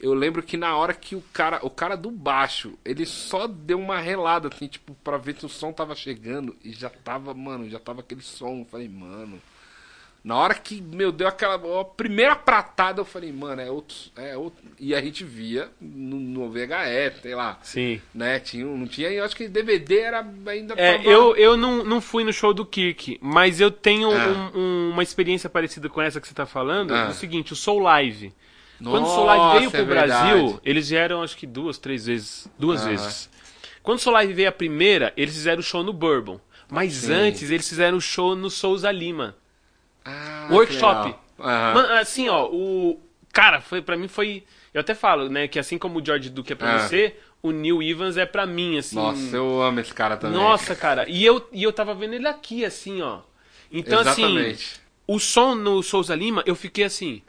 Eu lembro que na hora que o cara, o cara do baixo, ele só deu uma relada, assim, tipo, pra ver se o som tava chegando. E já tava, mano, já tava aquele som. Eu falei, mano. Na hora que, meu, deu aquela primeira pratada, eu falei, mano, é outro. É outro. E a gente via no, no VHS, sei lá. Sim. Né? Tinha, não tinha, eu acho que DVD era ainda. É, tava- eu, eu não, não fui no show do Kirk, mas eu tenho Ah. um- um- uma experiência parecida com essa que você tá falando. Ah. É o seguinte, o Soul Live. Quando o Nossa, Live veio é pro verdade. Brasil, eles vieram acho que duas, três vezes. Duas Aham. vezes. Quando o Live veio a primeira, eles fizeram o show no Bourbon. Mas Sim. antes, eles fizeram o show no Souza Lima. Ah, Workshop. Mano, assim, ó, o. Cara, foi para mim foi. Eu até falo, né, que assim como o George Duke é pra Ah. você, o Neil Evans é pra mim, assim. Nossa, eu amo esse cara também. Nossa, cara. E eu, e eu tava vendo ele aqui, assim, ó. Então, assim, Exatamente. o som no Souza Lima, eu fiquei assim.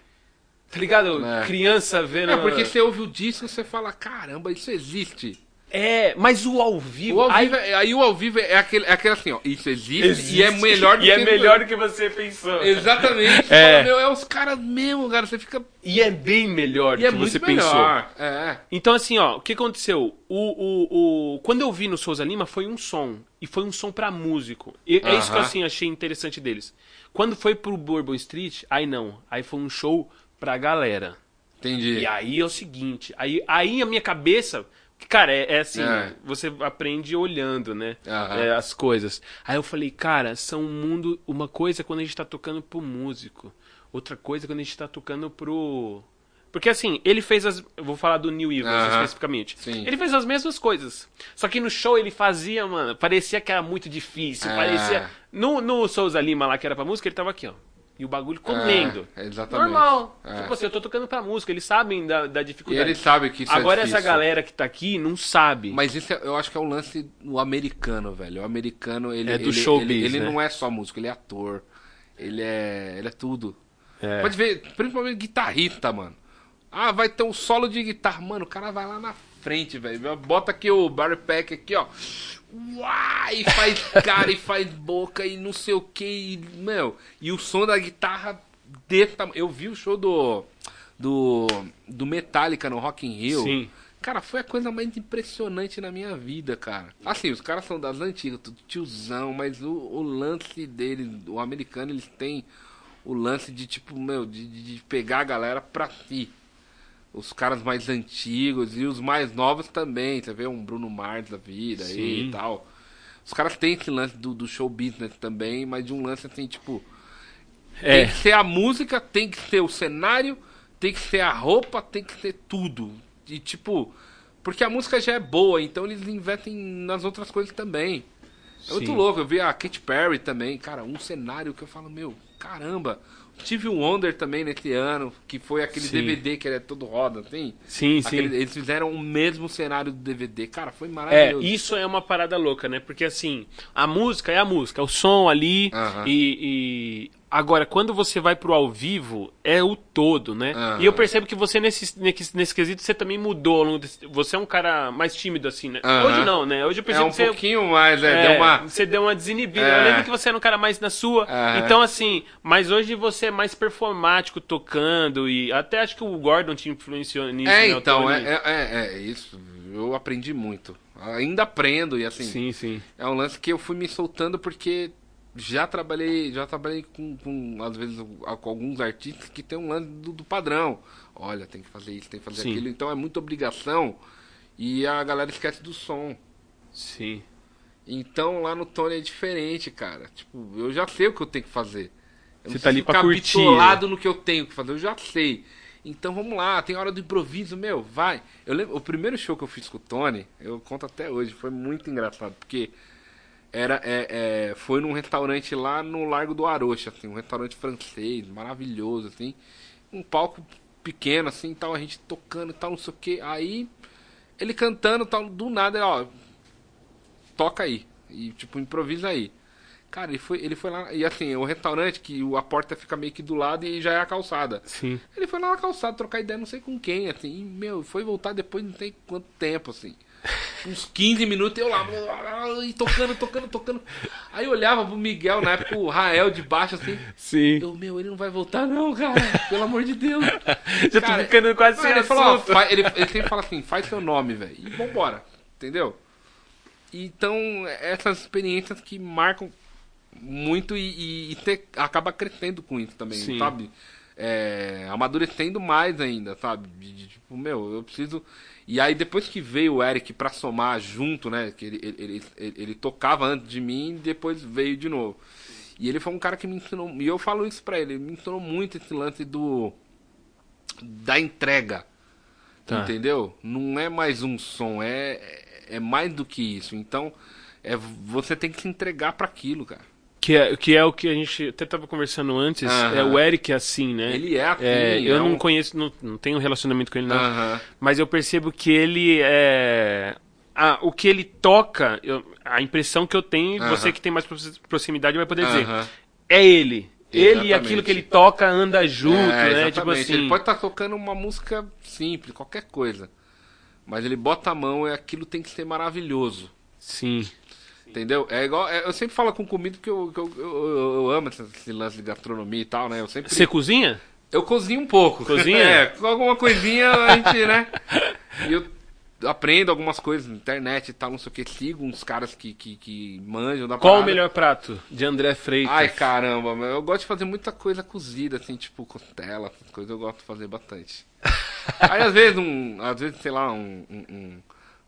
Tá ligado? É. Criança vendo. É, porque você ouve o disco e você fala, caramba, isso existe. É, mas o ao vivo. O ao aí- vivo é- aí o ao vivo é aquele, é aquele assim, ó, isso existe, e é existe. melhor do E que... é melhor do que você pensou. Exatamente. É. fala, meu, é os caras mesmo, cara, você fica... E é bem melhor do é que muito você pensou. melhor. É. Então, assim, ó, o que aconteceu? O, o, o... Quando eu vi no Souza Lima, foi um som. E foi um som pra músico. E, É isso que eu, assim, achei interessante deles. Quando foi pro Bourbon Street, aí não. Aí foi um show pra galera. Entendi. E aí é o seguinte, aí, aí a minha cabeça, cara, é, é assim, É. você aprende olhando, né, Aham. é, as coisas. Aí eu falei, cara, são um mundo, uma coisa é quando a gente tá tocando pro músico, outra coisa é quando a gente tá tocando pro... Porque assim, ele fez as. Eu vou falar do New Evans Aham. especificamente. Sim. Ele fez as mesmas coisas. Só que no show ele fazia, mano, parecia que era muito difícil. É. Parecia. No, no Souza Lima lá, que era pra música, ele tava aqui, ó. E o bagulho comendo. É, exatamente. Normal. É. Tipo assim, eu tô tocando pra música, eles sabem da, da E dificuldade. ele sabe que isso Agora é essa galera que tá aqui não sabe. Mas isso é- eu acho que é um lance no americano, velho. O americano, ele, É do ele, showbiz, ele, ele né? não é só músico, ele é ator. Ele é, ele é tudo. É. Pode ver, principalmente guitarrista, mano. Ah, vai ter um solo de guitarra. Mano, o cara vai lá na frente, velho. Bota aqui o Barry Pack aqui, ó. Uai, faz cara e faz boca e não sei o que. Meu, e o som da guitarra desse tamanho. Eu vi o show do, do, do Metallica no Rock in Rio. Sim. Cara, foi a coisa mais impressionante na minha vida, cara. Assim, os caras são das antigas, tudo tiozão, mas o, o lance deles, o americano, eles têm o lance de, tipo, meu, de, de de pegar a galera pra si. Os caras mais antigos e os mais novos também. Você vê um Bruno Mars da vida aí Sim. e tal. Os caras têm esse lance do, do show business também, mas de um lance assim, tipo. É. Tem que ser a música, tem que ser o cenário, tem que ser a roupa, tem que ser tudo. E tipo, porque a música já é boa, então eles investem nas outras coisas também. É muito Sim. louco, eu vi a Katy Perry também, cara, um cenário que eu falo, meu, caramba. Tive o Wonder também nesse ano, que foi aquele Sim. DVD que ele é todo roda, assim. Sim, Aquele- sim. eles fizeram o mesmo cenário do DVD. Cara, foi É, maravilhoso. isso é uma parada louca, né? Porque assim, a música é a música, é o som ali Aham. e, e- Agora, quando você vai pro ao vivo, é o todo, né? Aham. E eu percebo que você, nesse, nesse, nesse quesito, você também mudou ao longo desse... Você é um cara mais tímido, assim, né? Aham. Hoje não, né? Hoje eu É percebo um que você... pouquinho mais, é, É, deu uma... Você deu uma desinibida. É. Eu lembro que você era um cara mais na sua. Então, assim, mas hoje você é mais performático tocando e até acho que o Gordon te influenciou nisso. É, né, então, é, é, é, é isso. Eu aprendi muito. Ainda aprendo e assim. Sim, sim. É um lance que eu fui me soltando porque já trabalhei, já trabalhei com, com às vezes com alguns artistas que tem um lance do, do padrão. Olha, tem que fazer isso, tem que fazer Sim. aquilo. Então é muita obrigação e a galera esquece do som. Sim. Então lá no Tony é diferente, cara. Tipo, eu já sei o que eu tenho que fazer. Eu Você não tá ali pra curtir. bitolado no que eu tenho que fazer, eu já sei. Então vamos lá, tem hora do improviso, meu, vai. Eu lembro, o primeiro show que eu fiz com o Tony, eu conto até hoje, foi muito engraçado, porque era, é, é, foi num restaurante lá no Largo do Arocha, assim, um restaurante francês, maravilhoso, assim. Um palco pequeno, assim, tal, a gente tocando e tal, não sei o que. Aí, ele cantando tal, do nada, ó, toca aí. E, tipo, improvisa aí. Cara, ele foi, ele foi lá, e assim, o restaurante que a porta fica meio que do lado e já é a calçada. Sim. Ele foi lá na calçada trocar ideia, não sei com quem, assim, e, meu, foi voltar depois não sei quanto tempo, assim. Uns 15 minutos eu lá, e tocando, tocando, tocando. Aí eu olhava pro Miguel, na época o Rael de baixo, assim. Sim. Eu, meu, ele não vai voltar, não, cara. Pelo amor de Deus. Já tô ficando quase sem ele, falou, ó, ele, ele sempre fala assim, faz seu nome, velho. E vambora. Entendeu? Então, essas experiências que marcam muito e, e, e te- acaba crescendo com isso também, Sim. sabe? É, amadurecendo mais ainda, sabe? De- de, tipo, meu, eu preciso. E aí depois que veio o Eric pra somar junto, né? Que ele, ele, ele, ele- tocava antes de mim e depois veio de novo. E ele foi um cara que me ensinou. E eu falo isso pra ele, ele me ensinou muito esse lance do. Da entrega. Tá. Entendeu? Não é mais um som, é, é mais do que isso. Então, é, você tem que se entregar pra aquilo, cara. Que é, que é o que a gente até tava conversando antes. É o Eric é assim, né? Ele é assim, É, eu é não um- conheço, não, não tenho relacionamento com ele, não. Mas eu percebo que ele é. Ah, o que ele toca, eu- a impressão que eu tenho, você que tem mais proxi- proximidade vai poder dizer. É ele. Ele e Exatamente. aquilo que ele toca anda junto, É, né? Tipo assim. Ele pode estar tocando uma música simples, qualquer coisa. Mas ele bota a mão e aquilo tem que ser maravilhoso. Sim. Entendeu? É igual. é- eu sempre falo com comida porque eu, que eu, eu, eu amo esse, esse lance de gastronomia e tal, né? Eu sempre. Você cozinha? Eu cozinho um pouco. Cozinha? É, com alguma coisinha a gente, né? E eu aprendo algumas coisas na internet e tal, não sei o que. Sigo uns caras que, que, que manjam da Qual o parada. melhor prato de André Freitas? Ai, caramba, eu gosto de fazer muita coisa cozida, assim, tipo costela, essas coisas eu gosto de fazer bastante. Aí às vezes um. Às vezes, sei lá, um. um- um-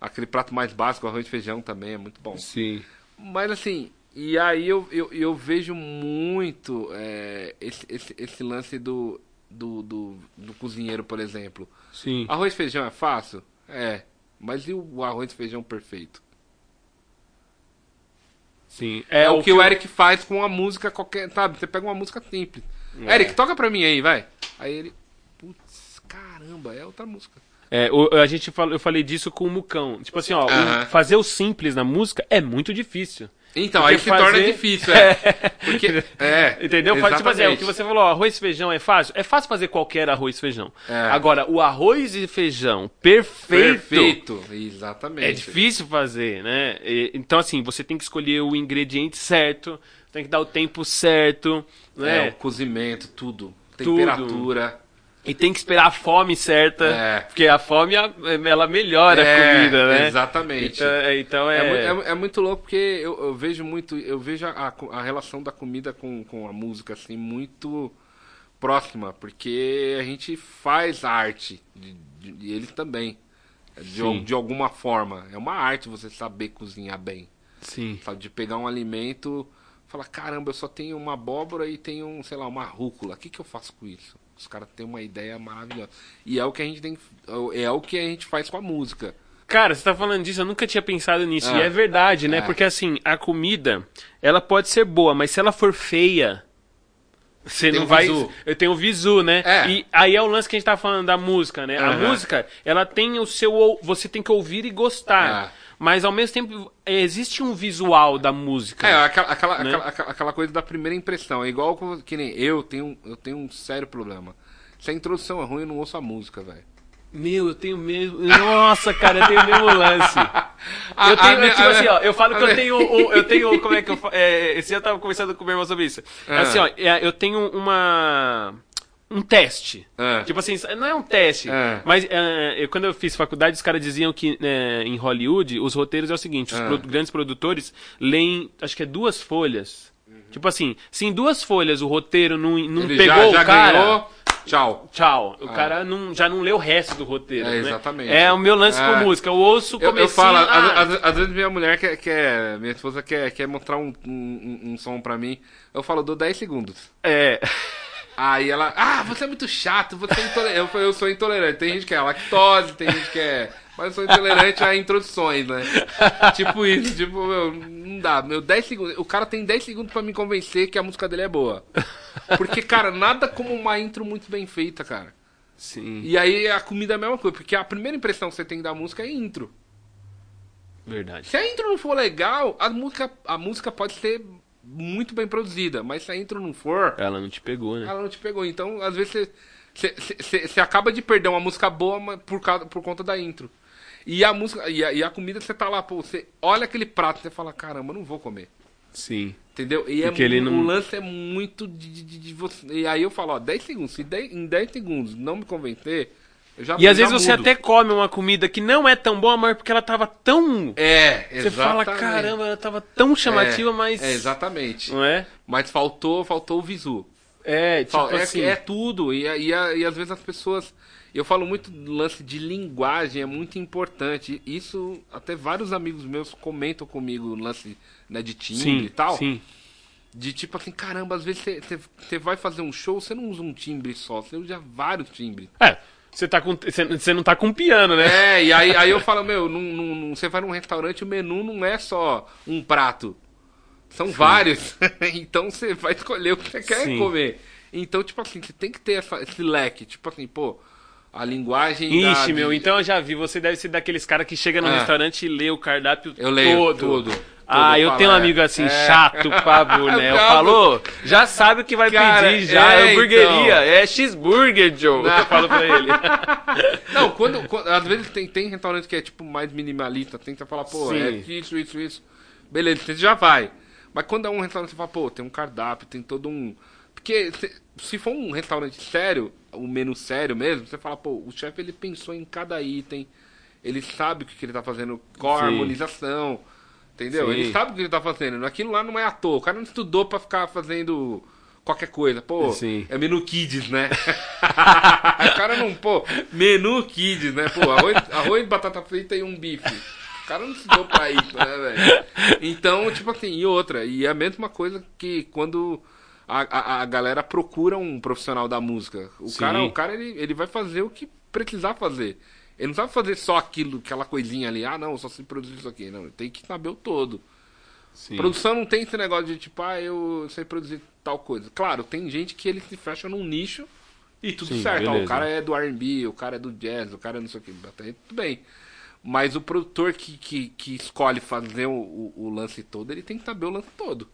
aquele prato mais básico, arroz e feijão também é muito bom. Sim. Mas assim, e aí eu, eu, eu vejo muito é, esse, esse, esse lance do, do, do, do cozinheiro, por exemplo. Sim. Arroz e feijão é fácil? É. Mas e o arroz e feijão perfeito? Sim. É, o que, o eu- Eric faz com a música qualquer. Sabe? Você pega uma música simples. É. Eric, toca pra mim aí, vai. Aí ele. Putz, caramba, é outra música. É, a gente falou, eu falei disso com o Mucão. Tipo assim, ó, o- fazer o simples na música é muito difícil. Então, Porque aí se torna fazer- difícil, é. Porque. É. Entendeu? Faz, tipo assim, é, o exatamente. que você falou, ó, arroz e feijão é fácil? É fácil fazer qualquer arroz e feijão. É. Agora, o arroz e feijão perfeito, Perfeito. Exatamente. é difícil fazer, né? E- então, assim, você tem que escolher o ingrediente certo, tem que dar o tempo certo, É, né? o cozimento, tudo. Tudo. E tem que esperar a fome certa, É. porque a fome, a- ela melhora a É, comida, né? Exatamente. Então, é, então É, é... é, é muito louco porque eu, eu vejo muito, eu vejo a, a relação da comida com, com a música assim muito próxima, porque a gente faz arte de, de- e eles também, de, de alguma forma. É uma arte você saber cozinhar bem, Sim. sabe? De pegar um alimento, falar caramba, eu só tenho uma abóbora e tenho, sei lá, uma rúcula. O que que eu faço com isso? Os caras têm uma ideia maravilhosa. E é o que a gente tem, é o que a gente faz com a música. Cara, você tá falando disso, eu nunca tinha pensado nisso. Ah. E é verdade, né? É. Porque assim, a comida, ela pode ser boa, mas se ela for feia, você Tem não um vai. visu. Eu tenho o visu, né? É. E aí é o lance que a gente tá falando da música, né? A Aham. música, ela tem o seu. Você tem que ouvir e gostar. É. Mas ao mesmo tempo, existe um visual da música. É, aquela, aquela, Né? aquela, aquela- coisa da primeira impressão. É igual que nem eu tenho, eu tenho um sério problema. Se a introdução é ruim, eu não ouço a música, velho. Meu, eu tenho mesmo. Nossa, cara, eu tenho o mesmo lance. Eu tenho, a- tipo a- assim, ó, eu falo que eu tenho. Eu tenho. Como é que eu é, Esse dia eu tava conversando com o meu irmão sobre isso. É. Assim, ó, é, eu tenho uma. Um teste. Ah. Tipo assim, não é um teste. Ah. Mas é, eu- quando eu fiz faculdade, os caras diziam que né, em Hollywood, os roteiros é o seguinte: os Ah. pro- grandes produtores leem, acho que é duas folhas. Tipo assim, se em duas folhas o roteiro não, não Ele pegou já, o já cara. ganhou. Tchau. Tchau. O cara não, já não lê o resto do roteiro. É, né? exatamente. É o meu lance É. com música. Eu ouço o Eu, eu comecinho, falo, ah, às, vezes minha mulher quer, quer minha esposa quer, quer mostrar um, um- um som pra mim. Eu falo, dou 10 segundos. É. Aí ela, ah, você é muito chato, você é intolerante. Eu falei, eu sou intolerante. Tem gente que é lactose, tem gente que é. Mas eu sou intolerante a introduções, né? tipo isso, tipo, meu, não dá. Meu, 10 segundos. O cara tem 10 segundos pra me convencer que a música dele é boa. Porque, cara, nada como uma intro muito bem feita, cara. Sim. E aí a comida é a mesma coisa, porque a primeira impressão que você tem da música é intro. Verdade. Se a intro não for legal, a música, a música pode ser muito bem produzida, mas se a intro não for, Ela não te pegou, né? ela não te pegou. Então, às vezes, você, acaba de perder uma música boa por, causa, por conta da intro. E a música e a, e a comida, você tá lá, pô, você olha aquele prato, você fala, caramba, eu não vou comer. Sim. Entendeu? E é, Porque ele mu- não- o lance é muito de, de, de você. E aí eu falo, ó, 10 segundos. Se 10 em 10 segundos não me convencer, já E às vezes você mudo. até come uma comida que não é tão boa, mas porque ela tava tão. É, Você fala, exatamente. caramba, ela tava tão chamativa, é, mas. É, exatamente. Não é? Mas faltou, faltou o visu. É, tipo é, assim. é tudo. E, e, e às vezes as pessoas. Eu falo muito do lance de linguagem, é muito importante. Isso, até vários amigos meus comentam comigo o lance né, de timbre sim, e tal. sim. De tipo assim, caramba, às vezes você- você você vai fazer um show, você não usa um timbre só, você usa vários timbres. É, você tá com. Você você não tá com piano, né? É, e aí, aí eu falo, meu, não, não- você vai num restaurante, o menu não é só um prato. São vários. então você vai escolher o que você quer Sim. comer. Então, tipo assim, você tem que ter essa- esse leque. Tipo assim, pô, a linguagem. da- Ixi, de- meu, então eu já vi. Você deve ser daqueles caras que chega no Ah. restaurante e lê o cardápio Eu leio todo. tudo. Ah, eu tenho um é. amigo assim, É. chato pra boné. Eu falou, já sabe o que vai Cara, pedir já. é, É hamburgueria, então. é cheeseburger, Joe. Eu falo pra ele. Não, quando, quando- Às vezes tem, tem restaurante que é tipo mais minimalista, tenta falar, pô, Sim. é isso, isso, isso. Beleza, você já vai. Mas quando é um restaurante, você fala, pô, tem um cardápio, tem todo um. Porque se, se for um restaurante sério, um menu sério mesmo, você fala, pô, o chefe ele pensou em cada item, ele sabe o que, que ele tá fazendo, qual a Sim. Entendeu? Sim. Ele sabe o que ele tá fazendo. Aquilo lá não é à toa. O cara não estudou pra ficar fazendo qualquer coisa. Pô, Sim. é menu kids, né? o cara não, pô, menu kids, né? Pô, arroz, arroz batata frita e um bife. O cara não estudou pra isso, né, velho? Então, tipo assim, e outra. E é a mesma coisa que quando a, a, a galera procura um profissional da música. O Sim. cara, o cara ele, ele vai fazer o que precisar fazer. Ele não sabe fazer só aquilo, aquela coisinha ali. Ah, não, só sei produzir isso aqui. Não, ele tem que saber o todo. Sim. Produção não tem esse negócio de tipo, ah, eu sei produzir tal coisa. Claro, tem gente que ele se fecha num nicho e tudo Sim, certo. Ó, beleza. o cara é do R&B, o cara é do jazz, o cara é não sei o que. Até tudo bem. Mas o produtor que, que, que escolhe fazer o, o, o lance todo, ele tem que saber o lance todo.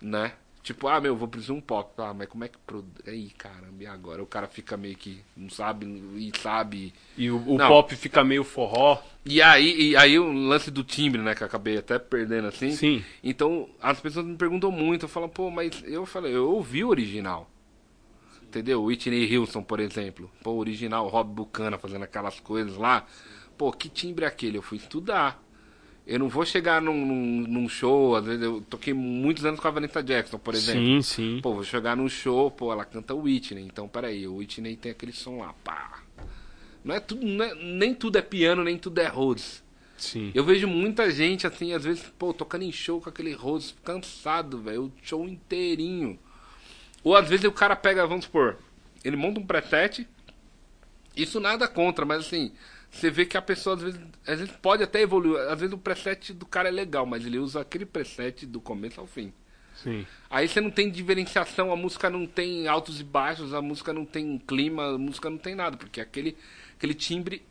Né? Tipo, ah, meu, vou produzir um pop. Ah, mas como é que produz? Aí, caramba, e agora? O cara fica meio que não sabe e sabe. E o, o pop fica meio forró. E aí, e aí o lance do timbre, né, que eu acabei até perdendo assim. Sim. Então, as pessoas me perguntam muito, eu falo, pô, mas eu falei, eu ouvi o original. Entendeu? Whitney Houston, por exemplo. Pô, o original, Rob Bucana fazendo aquelas coisas lá. Pô, que timbre é aquele? Eu fui estudar. Eu não vou chegar num, num, num show, às vezes eu toquei muitos anos com a Vanessa Jackson, por exemplo. Sim, sim. Pô, vou chegar num show, pô, ela canta Whitney. Então, peraí, o Whitney tem aquele som lá, pá. Não é tudo, não é- nem tudo é piano, nem tudo é Rhodes. Sim. Eu vejo muita gente, assim, às vezes, pô, tocando em show com aquele Rhodes cansado, velho, o show inteirinho. Ou às vezes o cara pega, vamos supor, ele monta um preset, isso nada contra, mas assim, você vê que a pessoa às vezes, às vezes pode até evoluir. Às vezes o preset do cara é legal, mas ele usa aquele preset do começo ao fim. Sim. Aí você não tem diferenciação, a música não tem altos e baixos, a música não tem clima, a música não tem nada, porque aquele, aquele timbre,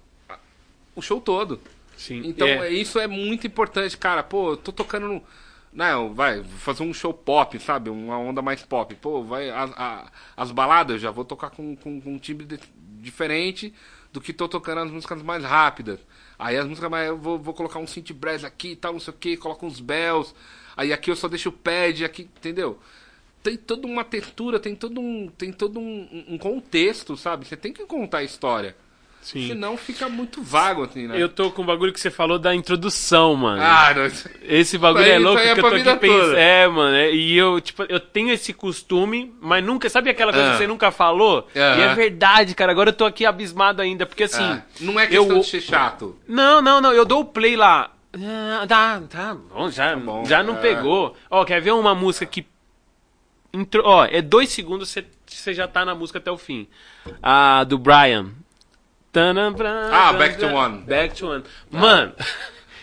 o show todo. Sim. Então É. é, isso é muito importante, cara. Pô, eu tô tocando no. Não, vai, vou fazer um show pop, sabe? Uma onda mais pop. Pô, vai. a- a- as baladas eu já vou tocar com, com, com um timbre de- diferente do que tô tocando as músicas mais rápidas. Aí as músicas mais. Eu vou, vou colocar um synth brass aqui e tal, não sei o que, coloco uns bells. Aí aqui eu só deixo o pad, aqui, entendeu? Tem toda uma textura, tem todo um. Tem todo um, um contexto, sabe? Você tem que contar a história. Sim. Senão fica muito vago, assim, né? Eu tô com o bagulho que você falou da introdução, mano. Ah, não, Esse bagulho aí- é louco é que eu tô aqui pensando. É, mano, é, e eu, tipo, eu tenho esse costume, mas nunca. Sabe aquela coisa Ah. que você nunca falou? Aham. E é verdade, cara. Agora eu tô aqui abismado ainda, porque assim. Ah, não é questão eu, de ser chato. Não, não, não. Eu dou o play lá. Ah, tá, tá bom, já, bom, já não é. pegou. Ó, quer ver uma música que intro, ó, é dois segundos você, você já tá na música até o fim. A do Brian. Ah, Back to One. Back to One. Mano, tá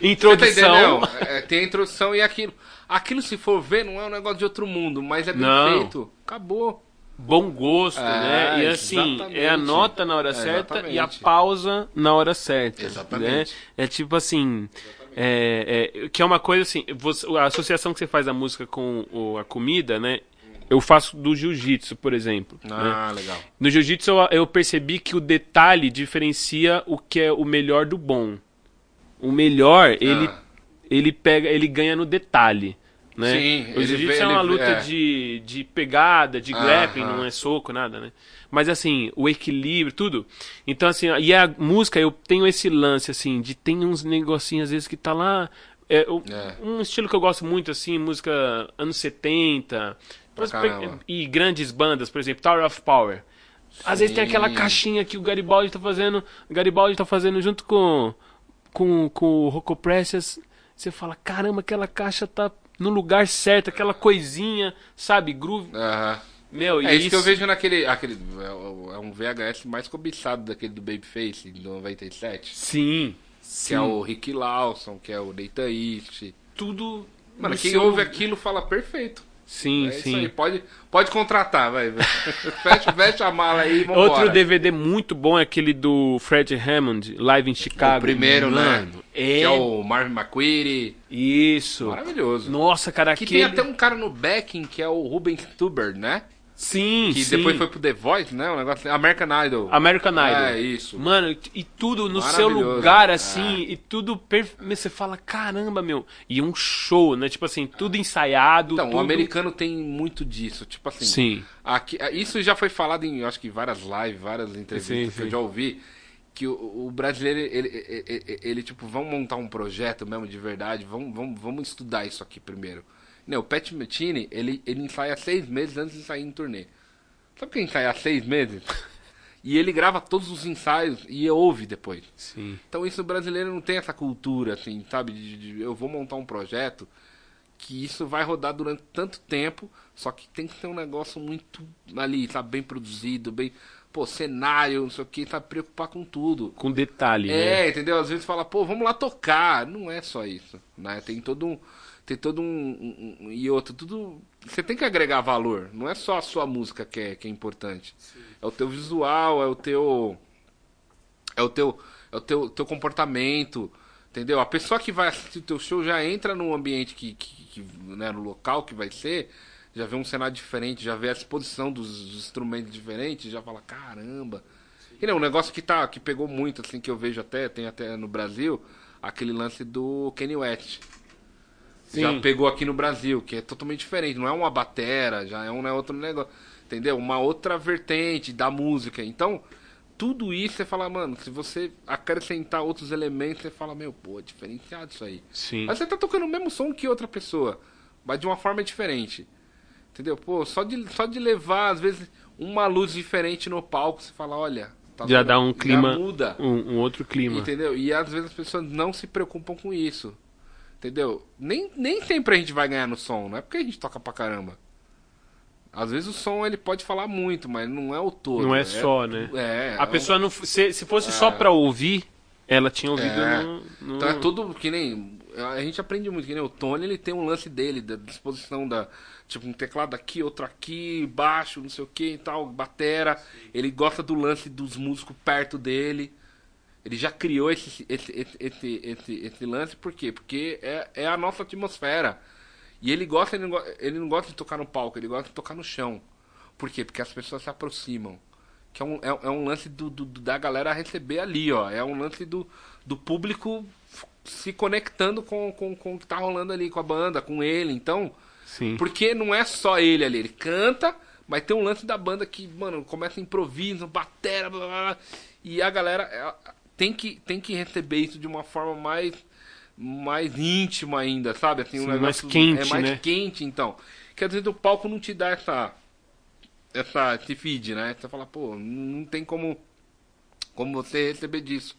introdução. entendendo? É, tem a introdução e aquilo. Aquilo, se for ver, não é um negócio de outro mundo, mas é bem Não. feito. Acabou. bom gosto, É, né? E assim, exatamente. é a nota na hora É, certa e a pausa na hora certa. Exatamente. Né? É tipo assim. É, é, que é uma coisa assim, você- a associação que você faz da música com o- a comida, né? Eu faço do jiu-jitsu, por exemplo. né? Ah, legal. No jiu-jitsu eu, eu percebi que o detalhe diferencia o que é o melhor do bom. O melhor, ele, Ah. ele pega, ele ganha no detalhe. Né? Sim, o ele jiu-jitsu é uma ele- luta é. de, de pegada, de grappling, Aham. não é soco, nada, né? Mas assim, o equilíbrio, tudo. Então, assim, e a música, eu tenho esse lance, assim, de tem uns negocinhos às vezes que tá lá. é, É. Um estilo que eu gosto muito, assim, música anos 70. Caramba. e grandes bandas, por exemplo, Tower of Power. Às vezes tem aquela Sim. caixinha que o Garibaldi tá fazendo. Garibaldi tá fazendo junto com, com, com o Rocco Precious. Você fala, caramba, aquela caixa tá no lugar certo, aquela coisinha, sabe, groove. Aham. Meu, É e isso que eu vejo naquele. Aquele, é é um VHS mais cobiçado daquele do Babyface, de 97. Sim. Que sim. é o Rick Lawson, que é o Nathan East. tudo. Mano, no quem seu ouve aquilo fala perfeito. Sim, é isso sim. aí, pode, pode contratar, vai. fecha, fecha a mala aí vambora. Outro DVD muito bom é aquele do Fred Hammond, Live em Chicago. O primeiro, né? É. Que é o Marvin McQuarrie. Isso. Maravilhoso. Nossa, cara, Que aquele... tem até um cara no backing que é o Ruben Stuber, né? Sim, Que sim. depois foi pro The Voice, né? Um negócio American Idol. American Idol. É, isso. Mano, e- tudo no seu lugar, assim, É. e tudo perfeito. Você fala, caramba, meu. E um show, né? Tipo assim, tudo ensaiado. Então, tudo... o americano tem muito disso. Tipo assim, Sim. aqui, isso já foi falado em, acho que várias lives, várias entrevistas Sim, que sim. eu já ouvi. Que o, o brasileiro, ele, ele, ele, ele, tipo, vamos montar um projeto mesmo de verdade, vamos, vamos, vamos estudar isso aqui primeiro. Não, o Pat Metheny, ele, ele ensaia seis meses antes de sair em turnê. Sabe que ensaiar seis meses? E ele grava todos os ensaios e ouve depois. Sim. Então isso o brasileiro não tem essa cultura, assim, sabe? De, de- eu vou montar um projeto que isso vai rodar durante tanto tempo, só que tem que ter um negócio muito ali, sabe? Bem produzido, bem. Pô, cenário, não sei o que, sabe? Preocupar com tudo. Com detalhe, né? É, entendeu? Às vezes fala, pô, vamos lá tocar. Não é só isso, né? Tem todo um. Tem todo um. um- um- e outro, tudo. Você tem que agregar valor. Não é só a sua música que é, que é importante. É o teu visual, é o teu. É o teu. É o teu, teu comportamento. Entendeu? A pessoa que vai assistir o teu show já entra no ambiente que. que, que, né, no local que vai ser. Já vê um cenário diferente, já vê a exposição dos, dos instrumentos diferentes, já fala, caramba. E não, um negócio que tá que pegou muito, assim, que eu vejo até, tem até no Brasil, aquele lance do Kanye West. Sim. Já pegou aqui no Brasil, que é totalmente diferente, não é uma batera, já é um é outro negócio, entendeu? Uma outra vertente da música. Então, tudo isso você fala, mano, se você acrescentar outros elementos, você fala, meu, pô, é diferenciado isso aí. Sim. Mas você tá tocando o mesmo som que outra pessoa, mas de uma forma diferente. Entendeu? Pô, só de, só de levar, às vezes, uma luz diferente no palco, você fala, olha. tá Já dá um clima. Muda. Um, um outro clima. Entendeu? E às vezes as pessoas não se preocupam com isso. Entendeu? Nem, nem sempre a gente vai ganhar no som, não é porque a gente toca pra caramba. Às vezes o som ele pode falar muito, mas não é o todo. Não é só, né? É. A é pessoa não. Se, se fosse só pra ouvir, ela tinha ouvido É. no, no- Então é tudo que nem. A gente aprende muito, que nem o Tony, ele tem um lance dele, da disposição da. Tipo, um teclado aqui, outro aqui, baixo, não sei o que e tal, batera. Ele gosta do lance dos músicos perto dele. Ele já criou esse, esse, esse, esse, esse, lance, por quê? Porque é, é a nossa atmosfera. E ele gosta, ele não, go- ele não gosta de tocar no palco, ele gosta de tocar no chão. Por quê? Porque as pessoas se aproximam. Que é um, é, é um lance do, do- da galera receber ali, ó. É um lance do, do público se conectando com, com, com o que tá rolando ali, com a banda, com ele. Então, Sim. porque não é só ele ali, ele canta, mas tem um lance da banda que, mano, começa improviso, batera, blá, blá, blá, e a galera é, tem que, tem que receber isso de uma forma mais mais íntima ainda, sabe? Assim, um Sim, negócio mais quente, é mais né? quente, então. Que às vezes o palco não te dá essa essa esse feed, né? Você fala, pô, não tem como como você receber disso.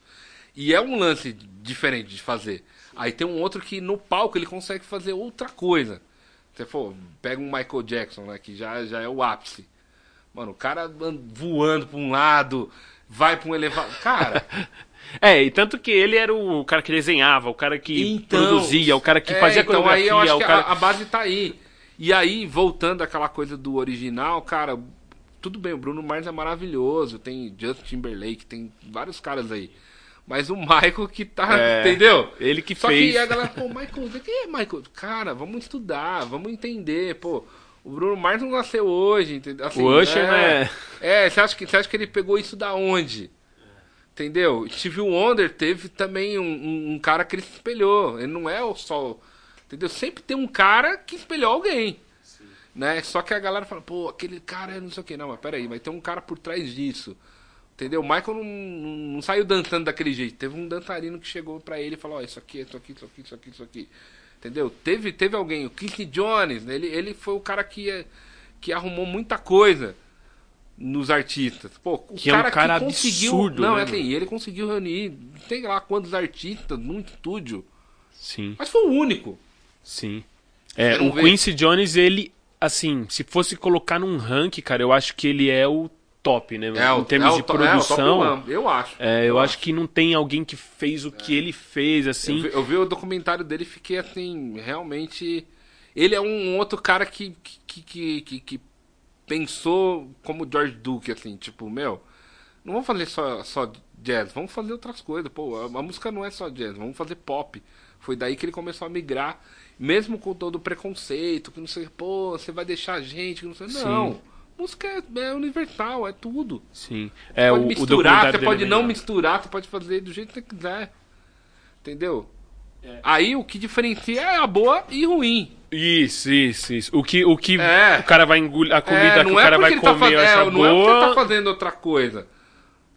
E é um lance diferente de fazer. Aí tem um outro que no palco ele consegue fazer outra coisa. você for, pega um Michael Jackson, né? Que já, já é o ápice. Mano, o cara an- voando pra um lado, vai pra um elevador. Cara, É, e tanto que ele era o cara que desenhava, o cara que Então, produzia, o cara que é, fazia então aí coreografia, eu acho que cara... a, a base tá aí. E aí, voltando àquela coisa do original, cara, tudo bem, o Bruno Mars é maravilhoso, tem Justin Timberlake, tem vários caras aí. Mas o Michael que tá, É, entendeu? ele que Só fez. que a galera, pô, Michael, quem é Michael? Cara, vamos estudar, vamos entender, pô. O Bruno Mars não nasceu hoje, entendeu? Assim, O Usher, é, né? É, você acha, que, você acha que ele pegou isso da onde? Entendeu? Steve Wonder teve também um, um- um cara que ele se espelhou. Ele não é o só. Entendeu? Sempre tem um cara que espelhou alguém. Né? Só que a galera fala, pô, aquele cara é não sei o que. Não, mas peraí, vai ter um cara por trás disso. Entendeu? O Michael não, não, não saiu dançando daquele jeito. Teve um dançarino que chegou pra ele e falou, ó, isso aqui, isso aqui, isso aqui, isso aqui, isso aqui. Entendeu? Teve, teve alguém, o Keith Jones, ele, ele foi o cara que, que arrumou muita coisa nos artistas. Pô, o Que é um cara absurdo, Não, né, é assim, ele conseguiu reunir, sei lá quantos artistas num estúdio. Sim, Mas foi o único. sim. É, o vê? Quincy Jones, ele, assim, se fosse colocar num rank, cara, eu acho que ele é o top, né? É, em termos é de é top produção. one, eu acho. É, eu acho que não tem alguém que fez o que ele fez, Eu assim. vi, eu vi o documentário dele e fiquei assim, realmente. Ele é um outro cara que, que, que, que, que pensou como George Duke, assim, tipo, meu, não vamos fazer só, só jazz, vamos fazer outras coisas. Pô, a, a música não é só jazz, vamos fazer pop. Foi daí que ele começou a migrar, mesmo com todo o preconceito, que não sei, pô, você vai deixar a gente, que não sei. Sim. Não. Música é, é universal, é tudo. Sim. É, pode o, o misturar, documentário você pode é não legal. misturar, você pode fazer do jeito que você quiser. Entendeu? É. Aí o que diferencia é a boa e ruim. Isso, isso, isso. O que, o que É. o cara vai engolir, a comida É, que o é cara porque vai ele tá comer fazendo. acha É, não é porque ele boa. tá fazendo outra coisa.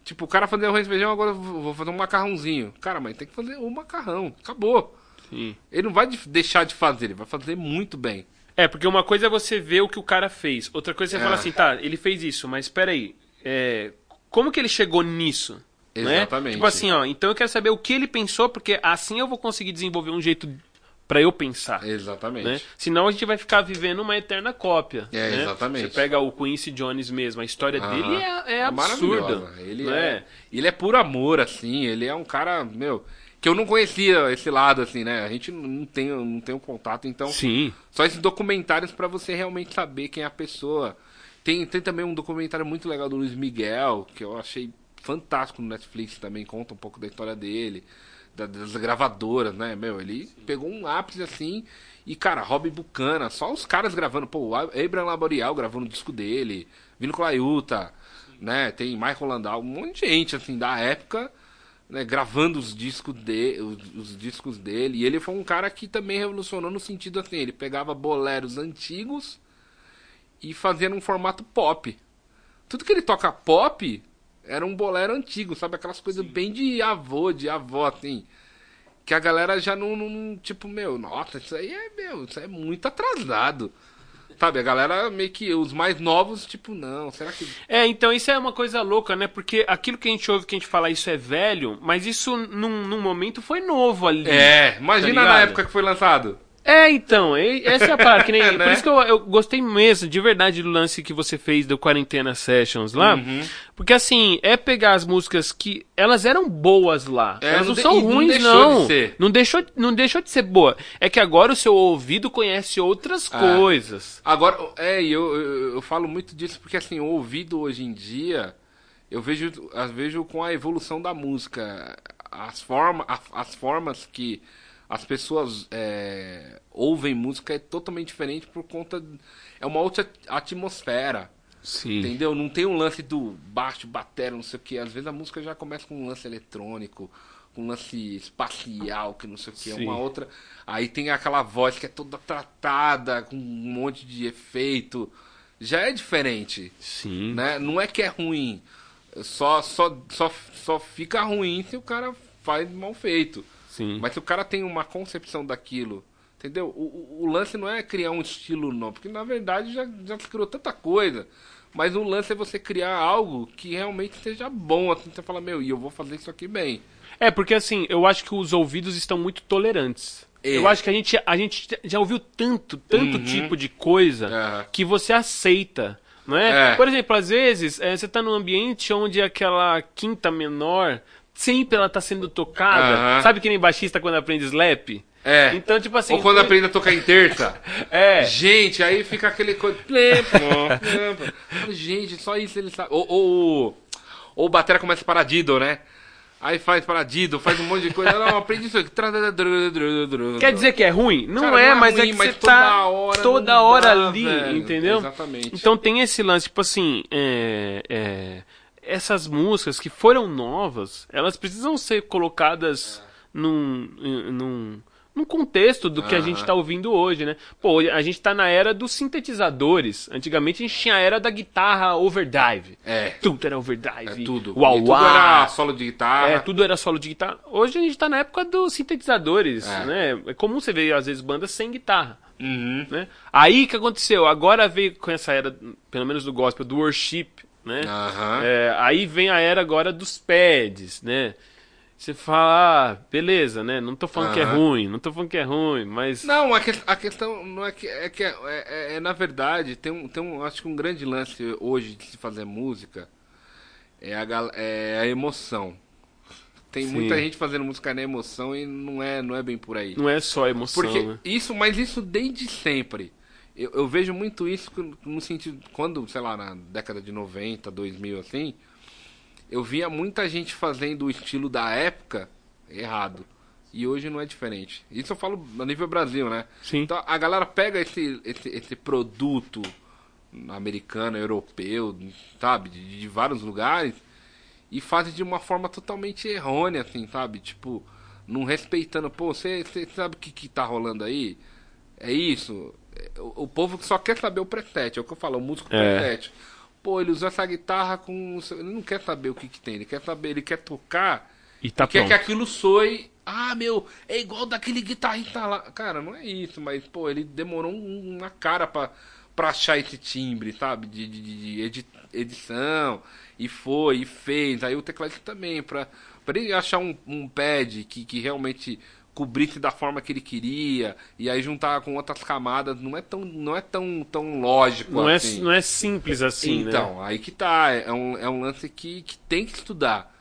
Tipo, o cara fazer arroz e feijão, agora eu vou fazer um macarrãozinho. Cara, mas tem que fazer o macarrão. Acabou. Sim. Ele não vai de- deixar de fazer, ele vai fazer muito bem. É, porque uma coisa é você ver o que o cara fez. Outra coisa é você É. falar assim, tá, ele fez isso, mas peraí, é, como que ele chegou nisso? Né? Exatamente. Tipo assim, ó, então eu quero saber o que ele pensou, porque assim eu vou conseguir desenvolver um jeito pra eu pensar. Exatamente. Né? Senão a gente vai ficar vivendo uma eterna cópia. É, né? exatamente. Você pega o Quincy Jones mesmo, a história dele é, é absurda. maravilhosa. Ele né? é, ele é puro amor, assim. Ele é um cara, meu, que eu não conhecia esse lado, assim, né? A gente não tem, não tem um contato, então. Sim. Só esses documentários pra você realmente saber quem é a pessoa. Tem, tem também um documentário muito legal do Luiz Miguel, que eu achei fantástico no Netflix também, conta um pouco da história dele, das gravadoras, né? Meu, ele pegou um ápice assim. E, cara, Rob Bucana, só os caras gravando. Pô, o Abraham Laboriel gravando o disco dele, Vino Colaiuta, né? Tem Michael Landau, um monte de gente, assim, da época né, gravando os discos, de, os, os discos dele. E ele foi um cara que também revolucionou no sentido assim, ele pegava boleros antigos e fazia num formato pop. Tudo que ele toca pop era um bolero antigo, sabe? Aquelas coisas bem de avô, de avó, assim. Que a galera já não, não- tipo, meu, nossa, isso aí é, meu, isso é muito atrasado. Sabe, a galera meio que, os mais novos, tipo, não, será que... É, então isso é uma coisa louca, né? Porque aquilo que a gente ouve, que a gente fala isso é velho, mas isso num, num momento foi novo ali. É, imagina Tá na época que foi lançado. É, então, essa é a parte, que nem, É, né? por isso que eu, eu gostei mesmo, de verdade, do lance que você fez do Quarentena Sessions lá, Uhum. porque assim, é pegar as músicas que, elas eram boas lá, É, elas não não de- são não ruins deixou não, de ser. não deixou, não deixou de ser boa, é que agora o seu ouvido conhece outras Ah. coisas. Agora, é, eu, eu, eu falo muito disso porque assim, o ouvido hoje em dia, eu vejo, eu vejo com a evolução da música, as, forma, as formas que as pessoas é, ouvem música é totalmente diferente por conta. É uma outra atmosfera. Sim. Entendeu? Não tem um lance do baixo, batera, não sei o que. Às vezes a música já começa com um lance eletrônico, com um lance espacial, que não sei o que. Sim. Uma outra. Aí tem aquela voz que é toda tratada, com um monte de efeito. Já é diferente. Sim. Né? Não é que é ruim. Só, só, só, só fica ruim se o cara faz mal feito. Sim. Mas se o cara tem uma concepção daquilo, entendeu? O, o, o lance não é criar um estilo não, porque na verdade já, já se criou tanta coisa. Mas o lance é você criar algo que realmente seja bom, assim, você fala, meu, e eu vou fazer isso aqui bem. É, porque assim, eu acho que os ouvidos estão muito tolerantes. É. Eu acho que a gente, a gente já ouviu tanto, tanto tipo de coisa Uhum. que você aceita. Não é? É. Por exemplo, às vezes é, você tá num ambiente onde aquela quinta menor sempre ela tá sendo tocada. Sabe que nem baixista quando aprende slap? É. Então, tipo assim. Ou quando aprende a tocar em terça. É. Gente, aí fica aquele. Gente, só isso ele sabe. Ou, ou, ou o batera começa paradido, né? Aí faz paradido, faz um monte de coisa. Não, aprende isso aqui. Quer dizer que é ruim? Não Cara, é, não é mas é ruim, que mas você toda tá hora toda hora dá, ali, velho. entendeu? Exatamente. Então tem esse lance, tipo assim, é, é, essas músicas que foram novas, elas precisam ser colocadas num, num, num contexto do que a gente tá ouvindo hoje, né? Pô, a gente tá na era dos sintetizadores. Antigamente a gente tinha a era da guitarra overdrive. É. Tudo era overdrive. É tudo. Uau, tudo era solo de guitarra. É, tudo era solo de guitarra. Hoje a gente tá na época dos sintetizadores, É. né? É comum você ver, às vezes, bandas sem guitarra, Uhum. né? Aí, o que aconteceu? Agora veio com essa era, pelo menos do gospel, do worship, né? Aham. É, aí vem a era agora dos pads, né? Você fala, ah, beleza, né? Não tô falando que é ruim, não tô falando que é ruim, mas... Não, a, que- a questão não é que é que é, é- é, na verdade tem um, tem um acho que um grande lance hoje de se fazer música é a, é a emoção. Tem Sim. muita gente fazendo música na emoção e não é não é bem por aí. Não é só emoção, Porque né? isso, mas isso desde sempre. Eu, eu vejo muito isso no sentido quando, sei lá, na década de 90, 2000 assim, eu via muita gente fazendo o estilo da época errado. E hoje não é diferente. Isso eu falo a nível Brasil, né? Sim. Então a galera pega esse, esse, esse produto americano, europeu, sabe? De, de vários lugares e faz de uma forma totalmente errônea, assim, sabe? Tipo, não respeitando. Pô, você sabe o que, que tá rolando aí? É isso. O, o povo só quer saber o pretete, é o que eu falo, o músico É. pretete. Pô, ele usou essa guitarra com. Ele não quer saber o que, que tem, ele quer saber, ele quer tocar E tá quer que aquilo soe. Ah, meu, é igual daquele guitarrista lá. Cara, não é isso, mas, pô, ele demorou um- uma cara pra, pra achar esse timbre, sabe? De, de, de edi- edição. E foi, e fez. Aí o tecladista também, pra, pra ele achar um, um pad que, que realmente cobrisse da forma que ele queria. E aí juntar com outras camadas. Não é tão, não é tão, tão lógico Não é, assim. não é simples assim, né? Então, aí que tá. É um, é um lance que, que tem que estudar.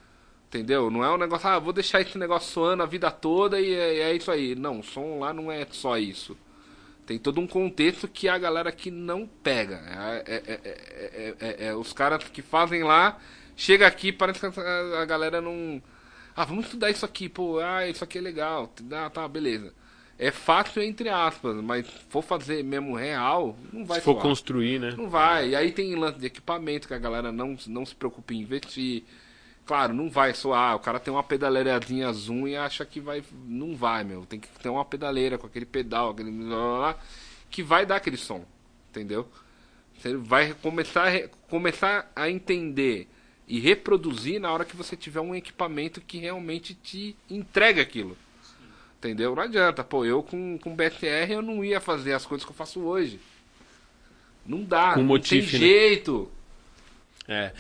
Entendeu? Não é um negócio, ah, vou deixar esse negócio soando a vida toda e é, é isso aí. Não, o som lá não é só isso. Tem todo um contexto que a galera que não pega. É, é- é- é- é- é- os caras que fazem lá, chega aqui, parece que a, a galera não. Ah, vamos estudar isso aqui, pô, ah, isso aqui é legal. Ah, tá, beleza. É fácil entre aspas, mas for fazer mesmo real, não vai Se for soar. construir, né? Não vai. E aí tem lance de equipamento que a galera não, não se preocupa em investir. Claro, não vai soar. O cara tem uma pedaleirazinha zoom e acha que vai. Não vai, meu. Tem que ter uma pedaleira com aquele pedal, aquele. blá, blá, blá, que vai dar aquele som. Entendeu? Você vai começar começar a entender e reproduzir na hora que você tiver um equipamento que realmente te entregue aquilo. Entendeu? Não adianta. Pô, eu com, com BSR eu não ia fazer as coisas que eu faço hoje. Não dá. Com não motif, tem né? jeito. É.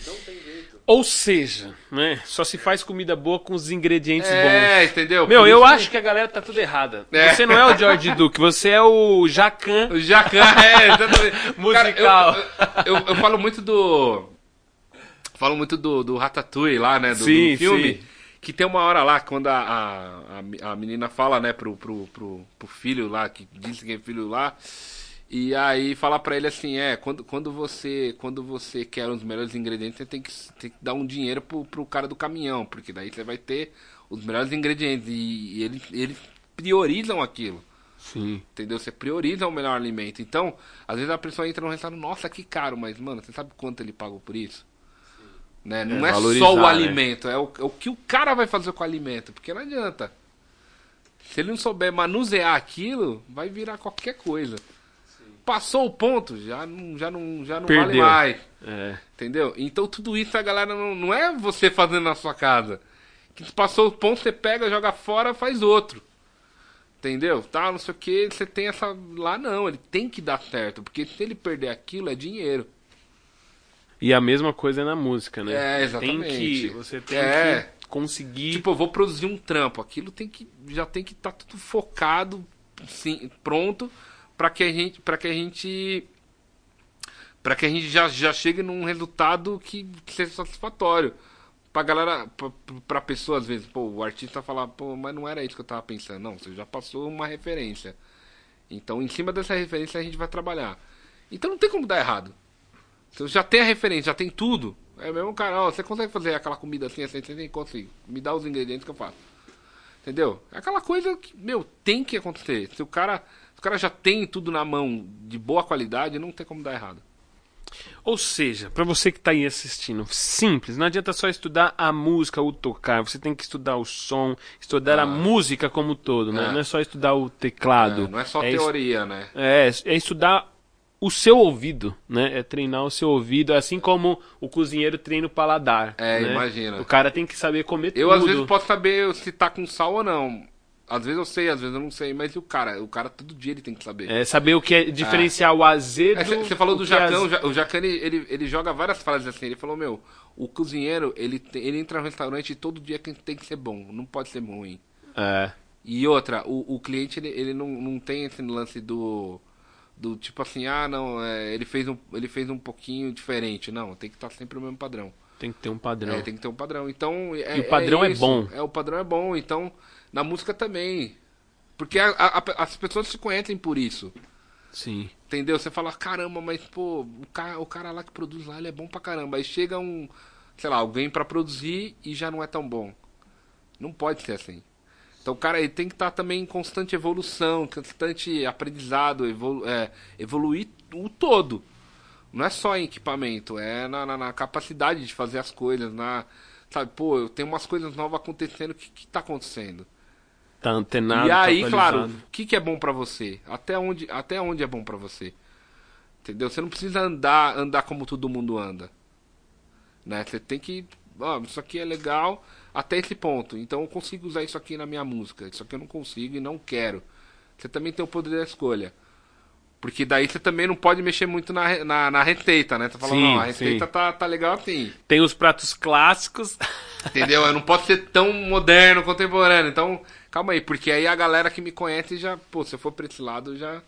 Ou seja, né? Só se faz comida boa com os ingredientes bons. É, entendeu? Meu, Por eu acho que a galera tá tudo errada. É. Você não é o George Duke, você é o Jacan. O Jacan, é, exatamente. Musical. Cara, eu, eu, eu- eu falo muito do. Falo muito do, do Ratatouille lá, né? Do, do Sim, filme. sim. Que tem uma hora lá, quando a, a, a, menina fala, né, pro, pro, pro, pro filho lá, que disse que é filho lá. E aí fala pra ele assim, é, quando, quando você quando você quer os melhores ingredientes, você tem que, tem que dar um dinheiro pro, pro cara do caminhão, porque daí você vai ter os melhores ingredientes. E, e eles, eles priorizam aquilo. Sim. Entendeu? Você prioriza o melhor alimento. Então, às vezes a pessoa entra no restaurante, nossa, que caro, mas, mano, você sabe quanto ele pagou por isso? Né? Não é, valorizar, só o né? alimento, é o, é o que o cara vai fazer com o alimento, porque não adianta. Se ele não souber manusear aquilo, vai virar qualquer coisa. Passou o ponto, já não, já não, já não vale mais. É. Entendeu? Então tudo isso a galera não, não é você fazendo na sua casa. Que passou o ponto, você pega, joga fora, faz outro. Entendeu? Tá, não sei o que, você tem essa. Lá não, ele tem que dar certo, porque se ele perder aquilo é dinheiro. E a mesma coisa é na música, né? É, exatamente. Tem que, você tem É. que conseguir. Tipo, eu vou produzir um trampo. Aquilo tem que já tem que estar tudo focado, sim, pronto para que a gente para que a gente para que a gente já, já chegue num resultado que, que seja satisfatório. Pra galera, pra, pra pessoa às vezes, pô, o artista falar, pô, mas não era isso que eu tava pensando. Não, você já passou uma referência. Então, em cima dessa referência, a gente vai trabalhar. Então, não tem como dar errado. Você já tem a referência, já tem tudo. É mesmo, cara, ó, você consegue fazer aquela comida assim, assim, assim, consigo. Me dá os ingredientes que eu faço. Entendeu? É aquela coisa que, meu, tem que acontecer. Se o cara, o cara já tem tudo na mão de boa qualidade, não tem como dar errado. Ou seja, para você que está aí assistindo, simples, não adianta só estudar a música, o tocar, você tem que estudar o som, estudar Ah. a música como um todo, né? É. Não é só estudar o teclado. É, não é só es- teoria, né? É, é estudar o seu ouvido, né? É treinar o seu ouvido, assim como o cozinheiro treina o paladar. É, né? imagina. O cara tem que saber comer Eu tudo. às vezes posso saber se tá com sal ou não. Às vezes eu sei, às vezes eu não sei, mas o cara? O cara todo dia ele tem que saber. É, saber o que é diferenciar o azedo. Você falou o do é Jacan, az- o Ja- o Jacan ele, ele, ele joga várias frases assim. Ele falou: Meu, o cozinheiro ele, ele entra no restaurante e todo dia tem tem que ser bom, não pode ser ruim. É. E outra, o, o cliente ele, ele não, não tem esse lance do. Do tipo assim, ah não, é, ele, fez um, ele fez um pouquinho diferente. Não, tem que estar sempre o mesmo padrão. Tem que ter um padrão. É, tem que ter um padrão. Então, é, E o padrão é isso. bom. É, o padrão é bom. Então, na música também. Porque a- a- as pessoas se conhecem por isso. Sim. Entendeu? Você fala, caramba, mas pô, o cara, o cara lá que produz lá, ele é bom pra caramba. Aí chega um, sei lá, alguém pra produzir e já não é tão bom. Não pode ser assim. Então o cara ele tem que estar também em constante evolução, constante aprendizado, evolu é, evoluir o todo. Não é só em equipamento, é na, na- na capacidade de fazer as coisas, na. Sabe, pô, eu tenho umas coisas novas acontecendo, o que, que tá acontecendo? Tá antenado. E aí, tá claro, o que, que é bom pra você? Até onde, até onde é bom pra você? Entendeu? Você não precisa andar, andar como todo mundo anda. Né? Você tem que, ó, isso aqui é legal até esse ponto. Então eu consigo usar isso aqui na minha música. Isso aqui eu não consigo e não quero. Você também tem o poder da escolha. Porque daí você também não pode mexer muito na, na, na receita, né? Você fala, Sim, não, a receita sim. tá, tá legal assim. Tem os pratos clássicos. Entendeu? Eu não posso ser tão moderno, contemporâneo. Então, calma aí, porque aí a galera que me conhece já, pô, se eu for pra esse lado, já.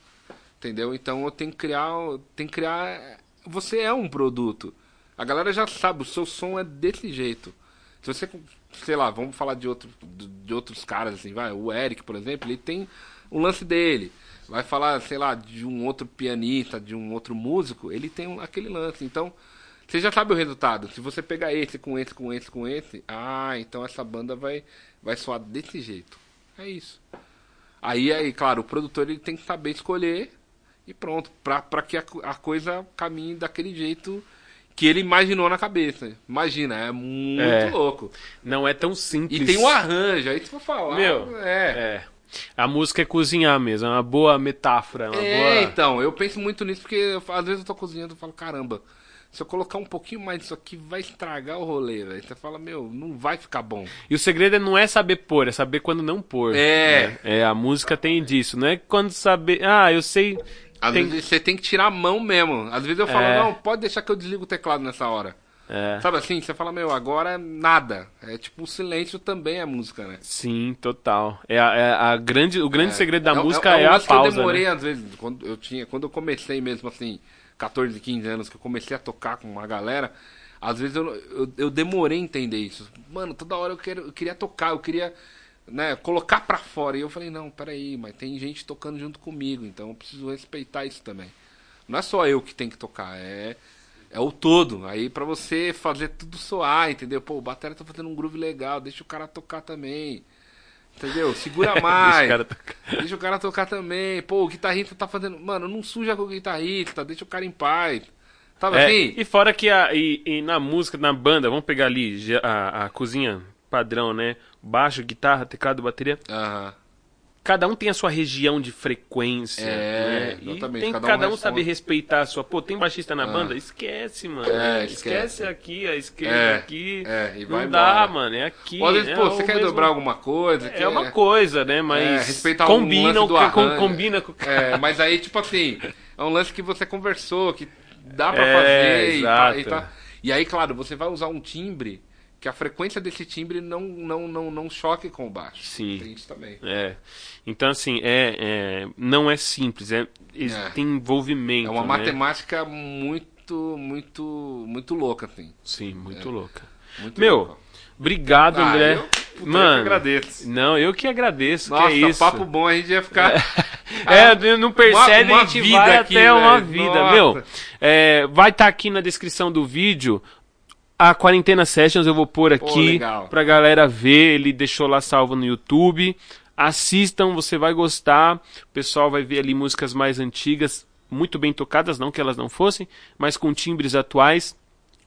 Entendeu? Então eu tenho que criar. Tem que criar. Você é um produto. A galera já sabe, o seu som é desse jeito. Se você, sei lá, vamos falar de, outro, de outros caras, assim, vai. O Eric, por exemplo, ele tem um lance dele. Vai falar, sei lá, de um outro pianista, de um outro músico, ele tem aquele lance. Então, você já sabe o resultado. Se você pegar esse com esse, com esse, com esse, ah, então essa banda vai, vai soar desse jeito. É isso. Aí, aí, claro, o produtor ele tem que saber escolher e pronto, pra que a, a coisa caminhe daquele jeito que ele imaginou na cabeça. Imagina, é muito É. louco. Não é tão simples. E tem um arranjo, aí se for falar. Meu, é. É. A música é cozinhar mesmo, é uma boa metáfora. Uma É, boa... então, eu penso muito nisso porque eu às vezes eu tô cozinhando e falo, caramba, se eu colocar um pouquinho mais disso aqui, vai estragar o rolê, velho. Você fala, meu, não vai ficar bom. E o segredo é não é saber pôr, é saber quando não pôr. É. né? É, a música tem disso. Não é quando saber. Ah, eu sei. Às Tem- vezes você tem que tirar a mão mesmo. Às vezes eu falo, É. não, pode deixar que eu desligo o teclado nessa hora. É. Sabe assim? Você fala, meu, agora é nada. É tipo, o silêncio também é música, né? Sim, total. É a, é a grande, o grande segredo da É- música é, é, a que eu pausa. demorei, né? às vezes, quando eu tinha, quando eu comecei mesmo assim, 14, 15 anos, que eu comecei a tocar com uma galera, às vezes eu, eu, eu demorei a entender isso. Mano, toda hora eu, quero, eu queria tocar, eu queria né, colocar pra fora. E eu falei, não, peraí, mas tem gente tocando junto comigo, então eu preciso respeitar isso também. Não é só eu que tenho que tocar, é, é o todo. Aí pra você fazer tudo soar, entendeu? Pô, o batera tá fazendo um groove legal, deixa o cara tocar também. Entendeu? Segura mais. Deixa o cara tocar. Deixa o cara tocar também. Pô, o guitarrista tá fazendo. Mano, não suja com o guitarrista, deixa o cara em paz. Sabe É, assim? e fora que a, e, e na música, na banda, vamos pegar ali a, a cozinha padrão, né? Baixo, guitarra, teclado, bateria. Aham. Cada um tem a sua região de frequência. É, né? E exatamente, tem cada cada, um um, saber respeitar a sua. Pô, tem baixista na banda? Esquece, mano. É, esquece. esquece. aqui, a esquerda É, aqui. é, e Não vai dá, embora. mano. É aqui. Ou às vezes, é pô, o você quer mesmo- dobrar alguma coisa? É quer- uma coisa, né? É, Mas respeitar o combina lance o do que com- combina com É, mas aí, tipo assim, é um lance que você conversou, que dá pra É, fazer e, tá, e tá. E aí, claro, você vai usar um timbre que a frequência desse timbre não, não, não, não choque com o baixo. Sim. Tem isso também. É. Então, assim, é, é- não é simples, é, É. tem envolvimento. É uma né? matemática muito, muito, muito louca, assim. Sim, muito louca. Muito Meu, louca. obrigado, Ah, André. eu- puta, eu que Mano, agradeço. não, eu que agradeço. Nossa, que é isso. papo bom, a gente ia ficar. É, não percebe, Uma- uma a gente vai aqui, até uma velho. vida. Nossa. Meu, é, vai estar aqui na descrição do vídeo a Quarentena Sessions, eu vou pôr aqui legal. pra galera ver. Ele deixou lá salvo no YouTube. Assistam, você vai gostar. O pessoal vai ver ali músicas mais antigas, muito bem tocadas, não que elas não fossem, mas com timbres atuais.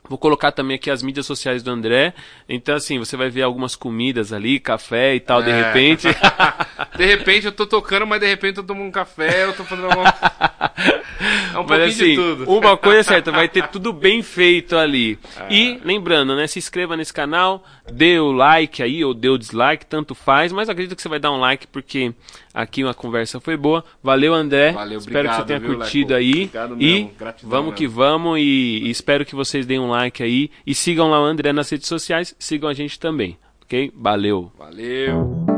Vou colocar também aqui as mídias sociais do André. Então, assim, você vai ver algumas comidas ali, café e tal, de É. repente. De repente eu tô tocando, mas de repente eu tomo um café, eu tô fazendo alguma. É um pouquinho Mas assim, de tudo. uma coisa é certa, vai ter tudo bem feito ali. É. E lembrando, né, se inscreva nesse canal, dê o like aí ou dê o dislike, tanto faz, mas acredito que você vai dar um like porque aqui uma conversa foi boa. Valeu, André. Valeu, espero que você obrigado, tenha viu, curtido Leco? aí. Obrigado e mesmo, gratidão vamos mesmo. que vamos e, e espero que vocês deem um like aí e sigam lá o André nas redes sociais, sigam a gente também, OK? Valeu. Valeu.